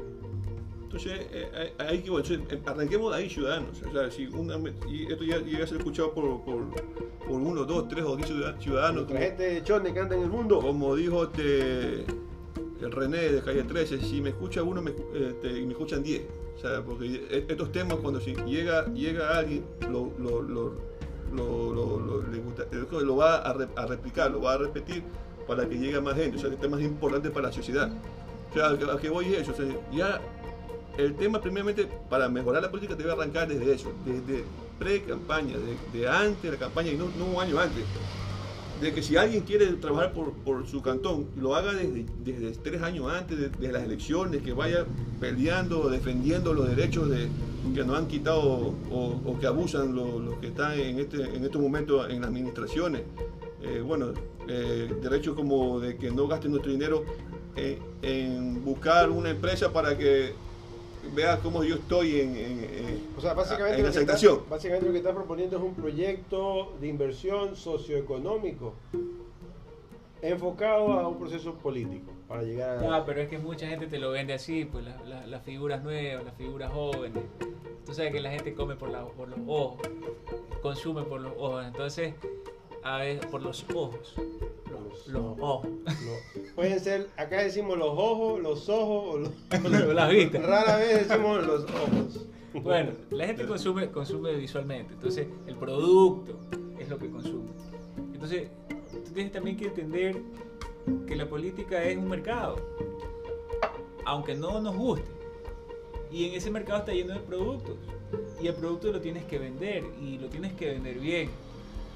Entonces, eh, eh, hay que, bueno, entonces, eh, arranquemos de ahí, ciudadanos. O sea, si una, y esto ya llega a ser escuchado por, por, por uno, dos, tres o diez ciudad- ciudadanos. Como, gente de Chone que anda en el mundo. como dijo este, René de Calle 13, si me escucha uno me, este, y me escuchan 10. O sea, porque e, estos temas cuando llega, llega alguien, lo, lo, lo, le gusta- lo va a, re- a replicar, lo va a repetir para que llegue más gente. O sea, que temas importantes para la sociedad. O sea, a que- voy es eso. Ya el tema primeramente para mejorar la política debe arrancar desde eso, desde pre-campaña, de, de antes de la campaña y no, no un año antes. De que si alguien quiere trabajar por, por su cantón, lo haga desde, desde tres años antes de, las elecciones, que vaya peleando, defendiendo los derechos de, que nos han quitado o, que abusan los, los que están en, este, en estos momentos en las administraciones. Eh, bueno, eh, derechos como de que no gasten nuestro dinero eh, en buscar una empresa para que vea cómo yo estoy en, en- en- O sea, básicamente, en está- aceptación. básicamente lo que está proponiendo es un proyecto de inversión socioeconómico enfocado a un proceso político para llegar a... Ah, pero es que mucha gente te lo vende así, pues la- la- las figuras nuevas, las figuras jóvenes. Tú sabes que la gente come por, la- por los ojos, consume por los ojos, entonces, a veces por los ojos. Los- Los ojos. Pueden ser, acá decimos los ojos, los ojos o los... (laughs) Las vistas. Rara vez decimos los ojos. Bueno, la gente consume, consume visualmente, entonces el producto es lo que consume. Entonces, tú tienes también que entender que la política es un mercado, aunque no nos guste. Y en ese mercado está lleno de productos. Y el producto lo tienes que vender y lo tienes que vender bien.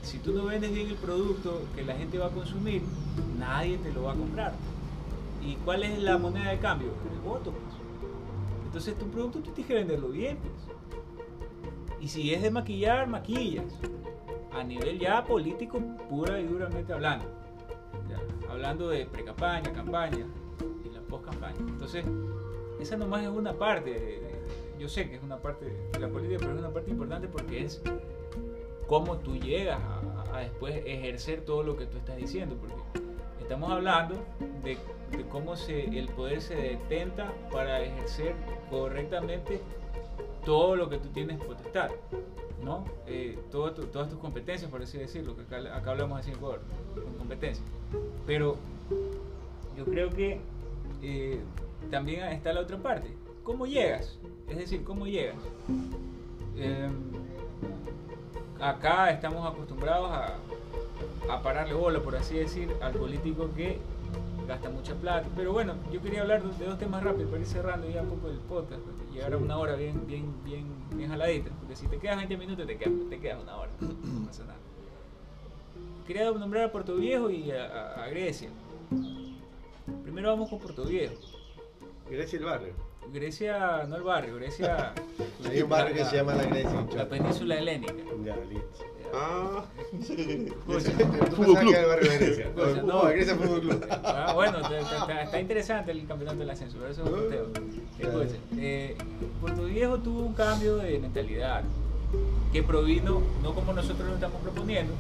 Si tú no vendes bien el producto que la gente va a consumir, nadie te lo va a comprar. ¿Y cuál es la moneda de cambio? El voto. pues. Entonces tu producto tú tienes que venderlo bien. Pues. Y si es de maquillar, maquillas. A nivel ya político, pura y duramente hablando. Hablando de pre-campaña, campaña y la post-campaña. Entonces, esa nomás es una parte. yo sé que es una parte de la política, pero es una parte importante porque es cómo tú llegas a, después ejercer todo lo que tú estás diciendo. Porque estamos hablando de, cómo se, el poder se detenta para ejercer correctamente todo lo que tú tienes potestad, ¿no? Eh, todas tus competencias, por así decirlo, que acá, acá hablamos así en Ecuador, con competencias. Pero yo creo que eh, también está la otra parte. ¿Cómo llegas? Es decir, ¿cómo llegas? Em, acá estamos acostumbrados a, a pararle bola, por así decir, al político que gasta mucha plata. Pero bueno, yo quería hablar de, dos temas rápidos para ir cerrando ya un poco el podcast, para llegar a una hora bien, bien, bien, bien jaladita. Porque si te quedas 20 minutos, te quedas, te quedas una hora. No pasa nada. Quería nombrar a Puerto Viejo y a, a- a Grecia. Primero vamos con Puerto Viejo. Grecia el barrio. Grecia, no el barrio, Grecia. (laughs) Hay un barrio que se llama la Grecia. La península helénica. Ya, listo. Ah. (laughs) Tú Fútbol club. que era el barrio de Grecia. (laughs) Escucha, No, no. Grecia Fútbol Club. Ah, bueno, está, está- está- está interesante el campeonato del ascenso, pero eso es otro tema. Escucha, eh, Puerto Viejo tuvo un cambio de mentalidad que provino, no como nosotros lo estamos proponiendo,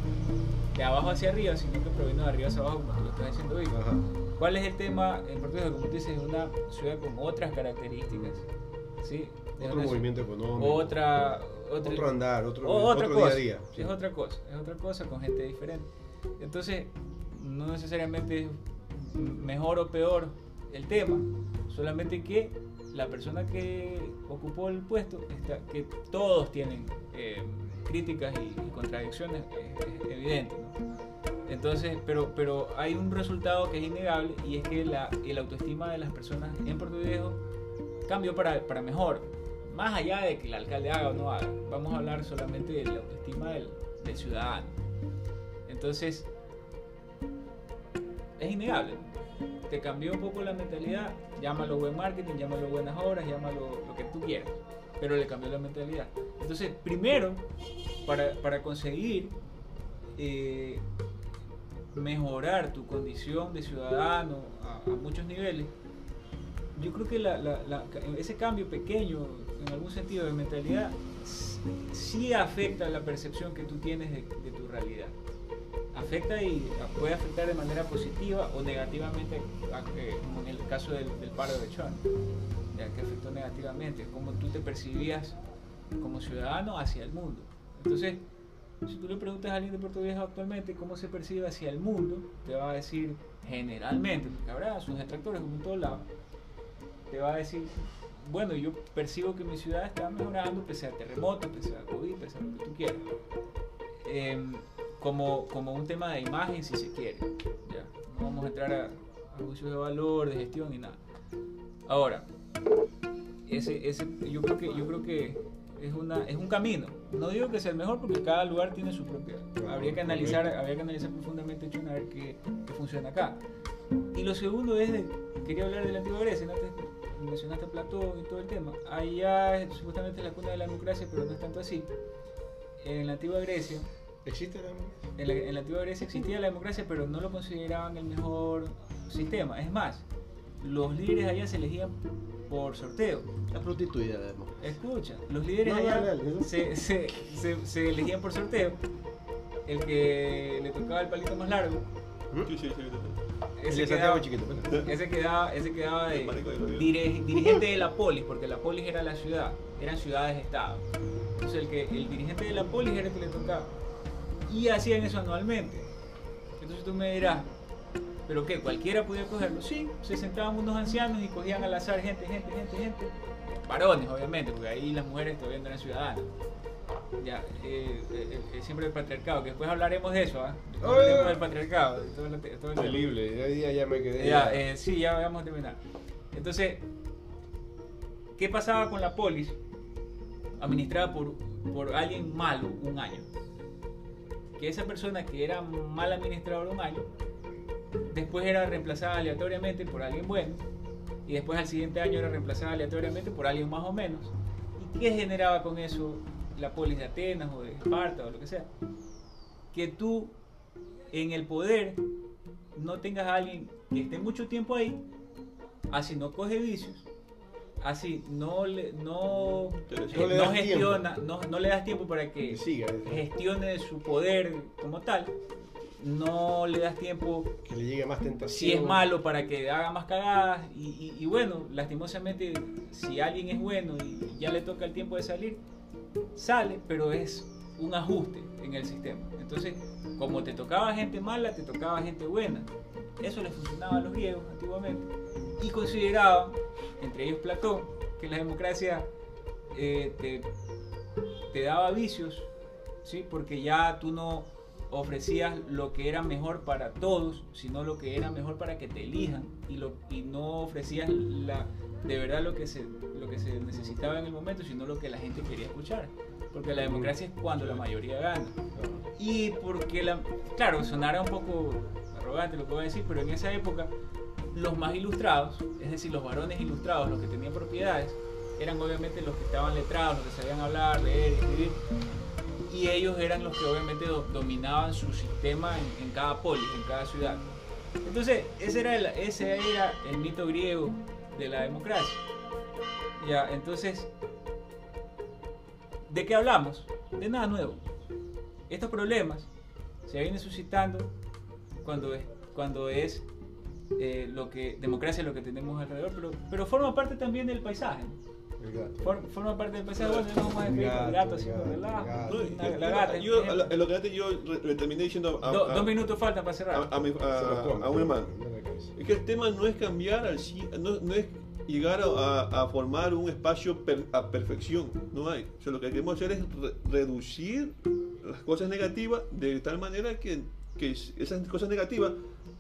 de abajo hacia arriba, sino que provino de arriba hacia abajo, como tú lo estás haciendo hoy. Ajá. ¿Cuál es el tema? En Viejo, como tú dices, es una ciudad con otras características. ¿sí? Es Otro movimiento económico. otra, otra, Otro andar, otro, otra otro cosa. día a día. sí. Es otra cosa, es otra cosa con gente diferente. Entonces, no necesariamente es mejor o peor el tema, solamente que la persona que ocupó el puesto, está, que todos tienen eh, críticas y, y contradicciones, es, es evidente. ¿no? Entonces, pero, pero hay un resultado que es innegable y es que la, el autoestima de las personas en Puerto Viejo cambió para, para mejor. Más allá de que el alcalde haga o no haga, vamos a hablar solamente de la autoestima del, ciudadano. Entonces, es innegable. Te cambió un poco la mentalidad, llámalo buen marketing, llámalo buenas obras, llámalo lo que tú quieras, pero le cambió la mentalidad. Entonces, primero, para, para conseguir eh, mejorar tu condición de ciudadano a, a muchos niveles, yo creo que la- ese cambio pequeño, en algún sentido de mentalidad, sí afecta la percepción que tú tienes de, de tu realidad. Afecta y puede afectar de manera positiva o negativamente, eh, como en el caso del, del paro de Chon, ya que afectó negativamente, cómo tú te percibías como ciudadano hacia el mundo. Entonces, Si tú le preguntas a alguien de Puerto Viejo actualmente cómo se percibe hacia el mundo, te va a decir generalmente, porque habrá sus detractores como en todos lados, te va a decir, bueno, yo percibo que mi ciudad está mejorando pese a terremotos, pese a COVID, pese a lo que tú quieras. Em, como, como un tema de imagen, si se quiere. ¿ya? No vamos a entrar a, a juicios de valor, de gestión ni nada. Ahora, ese, ese, yo creo que, yo creo que es, una, es un camino. No digo que sea el mejor porque cada lugar tiene su propia. Habría que analizar, habría que analizar profundamente Chuna, a ver qué, qué funciona acá. Y lo segundo es, de- quería hablar de la antigua Grecia, ¿no? Antes mencionaste a Platón y todo el tema. Allá es- supuestamente es la cuna de la democracia, pero no es tanto así. En la antigua Grecia, ¿Existe la en la, en la antigua Grecia existía la democracia, pero no lo consideraban el mejor sistema. Es más, los líderes allá se elegían por sorteo. La prostituida, además. Escucha, los líderes No, allá dale, dale, ¿no? se, se, se, se elegían por sorteo. El que le tocaba el palito más largo, Sí, sí, sí. El ese de quedaba, chiquito. pues. ese quedaba, ese quedaba de dirigente de la polis, porque la polis era la ciudad, eran ciudades-estado. Entonces el, que, el dirigente de la polis era el que le tocaba. Y hacían eso anualmente. Entonces tú me dirás, ¿pero qué? ¿Cualquiera podía cogerlo? Sí, se sentaban unos ancianos y cogían al azar gente, gente, gente, gente. Varones, obviamente, porque ahí las mujeres todavía no eran ciudadanas. Ya, eh, eh, eh, siempre el patriarcado, que después hablaremos de eso, ¿ah? Después Hablaremos del patriarcado. y todo lo- todo el tema. Terrible. Hoy día ya me quedé. Ya, eh, sí, ya vamos a terminar. Entonces, ¿qué pasaba con la polis administrada por, por alguien malo un año? Que esa persona que era mal administrador un año, después era reemplazada aleatoriamente por alguien bueno, y después al siguiente año era reemplazada aleatoriamente por alguien más o menos. ¿Y qué generaba con eso la polis de Atenas o de Esparta o lo que sea? Que tú en el poder no tengas a alguien que esté mucho tiempo ahí, así no coge vicios, así no le, no, eh, No le no das gestiona, no, no le das tiempo para que siga. gestione su poder como tal, no le das tiempo Que le llegue más tentación. si es malo para que haga más cagadas y, y- y bueno, lastimosamente si alguien es bueno y ya le toca el tiempo de salir, sale, pero es un ajuste en el sistema. Entonces, como te tocaba gente mala, te tocaba gente buena. Eso le funcionaba a los griegos antiguamente. Y consideraban, entre ellos Platón, que la democracia eh, te, te daba vicios, ¿sí? porque ya tú no ofrecías lo que era mejor para todos, sino lo que era mejor para que te elijan y, lo, no ofrecías de verdad lo que, se, lo que se necesitaba en el momento, sino lo que la gente quería escuchar. Porque la democracia es cuando la mayoría gana. Y porque, la, claro, sonará un poco arrogante lo que voy a decir, pero en esa época los más ilustrados, es decir, los varones ilustrados, los que tenían propiedades, eran obviamente los que estaban letrados, los que sabían hablar, leer, escribir, y ellos eran los que obviamente do- dominaban su sistema en, cada polis, en cada ciudad. Entonces, ese era, el, ese era el mito griego de la democracia. Ya, entonces, ¿de qué hablamos? De nada nuevo. Estos problemas se vienen suscitando cuando es, cuando es eh, lo que democracia lo que tenemos alrededor, pero, pero forma parte también del paisaje. ¿No? El gato. For- forma parte del paisaje. Bueno, no vamos a despedir el gato haciendo relajo. La- gata, yo, en lo que antes yo le terminé diciendo a, Do- a- dos minutos faltan para cerrar. a- a un hermano. Es que el tema no es cambiar al no, no es llegar a, a- a formar un espacio per- a perfección, no hay. O sea, lo que queremos hacer es re- reducir las cosas negativas de tal manera que, que esas cosas negativas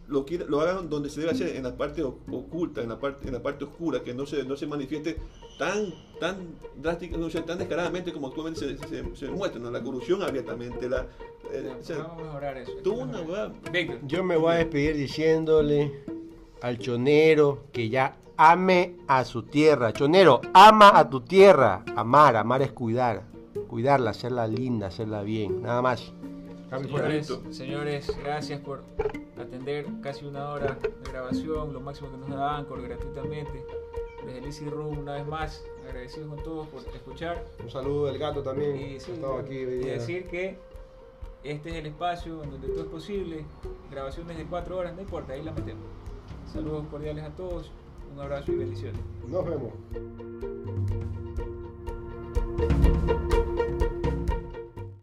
lo, lo hagan donde se debe hacer, en la parte oculta, en la parte, en la parte oscura, que no se, no se manifieste tan, tan drástica, no sea, tan descaradamente como actualmente se, se- se muestra, ¿no? la corrupción abiertamente, la, eh, Ya, o sea, vamos a mejorar eso. tuvo una Yo me voy a despedir diciéndole al chonero que ya ame a su tierra. Chonero, ama a tu tierra. Amar, amar es cuidar. Cuidarla, hacerla linda, hacerla bien. Nada más. Señores, señores, gracias por atender casi una hora de grabación, lo máximo que nos da Anchor gratuitamente. Desde el Easy Room, una vez más, agradecidos con todos por escuchar. Un saludo del gato también. Y, sí, aquí hoy decir que este es el espacio en donde todo es posible. Grabaciones de cuatro horas, no importa, ahí la metemos. Saludos cordiales a todos, un abrazo y bendiciones. Nos vemos.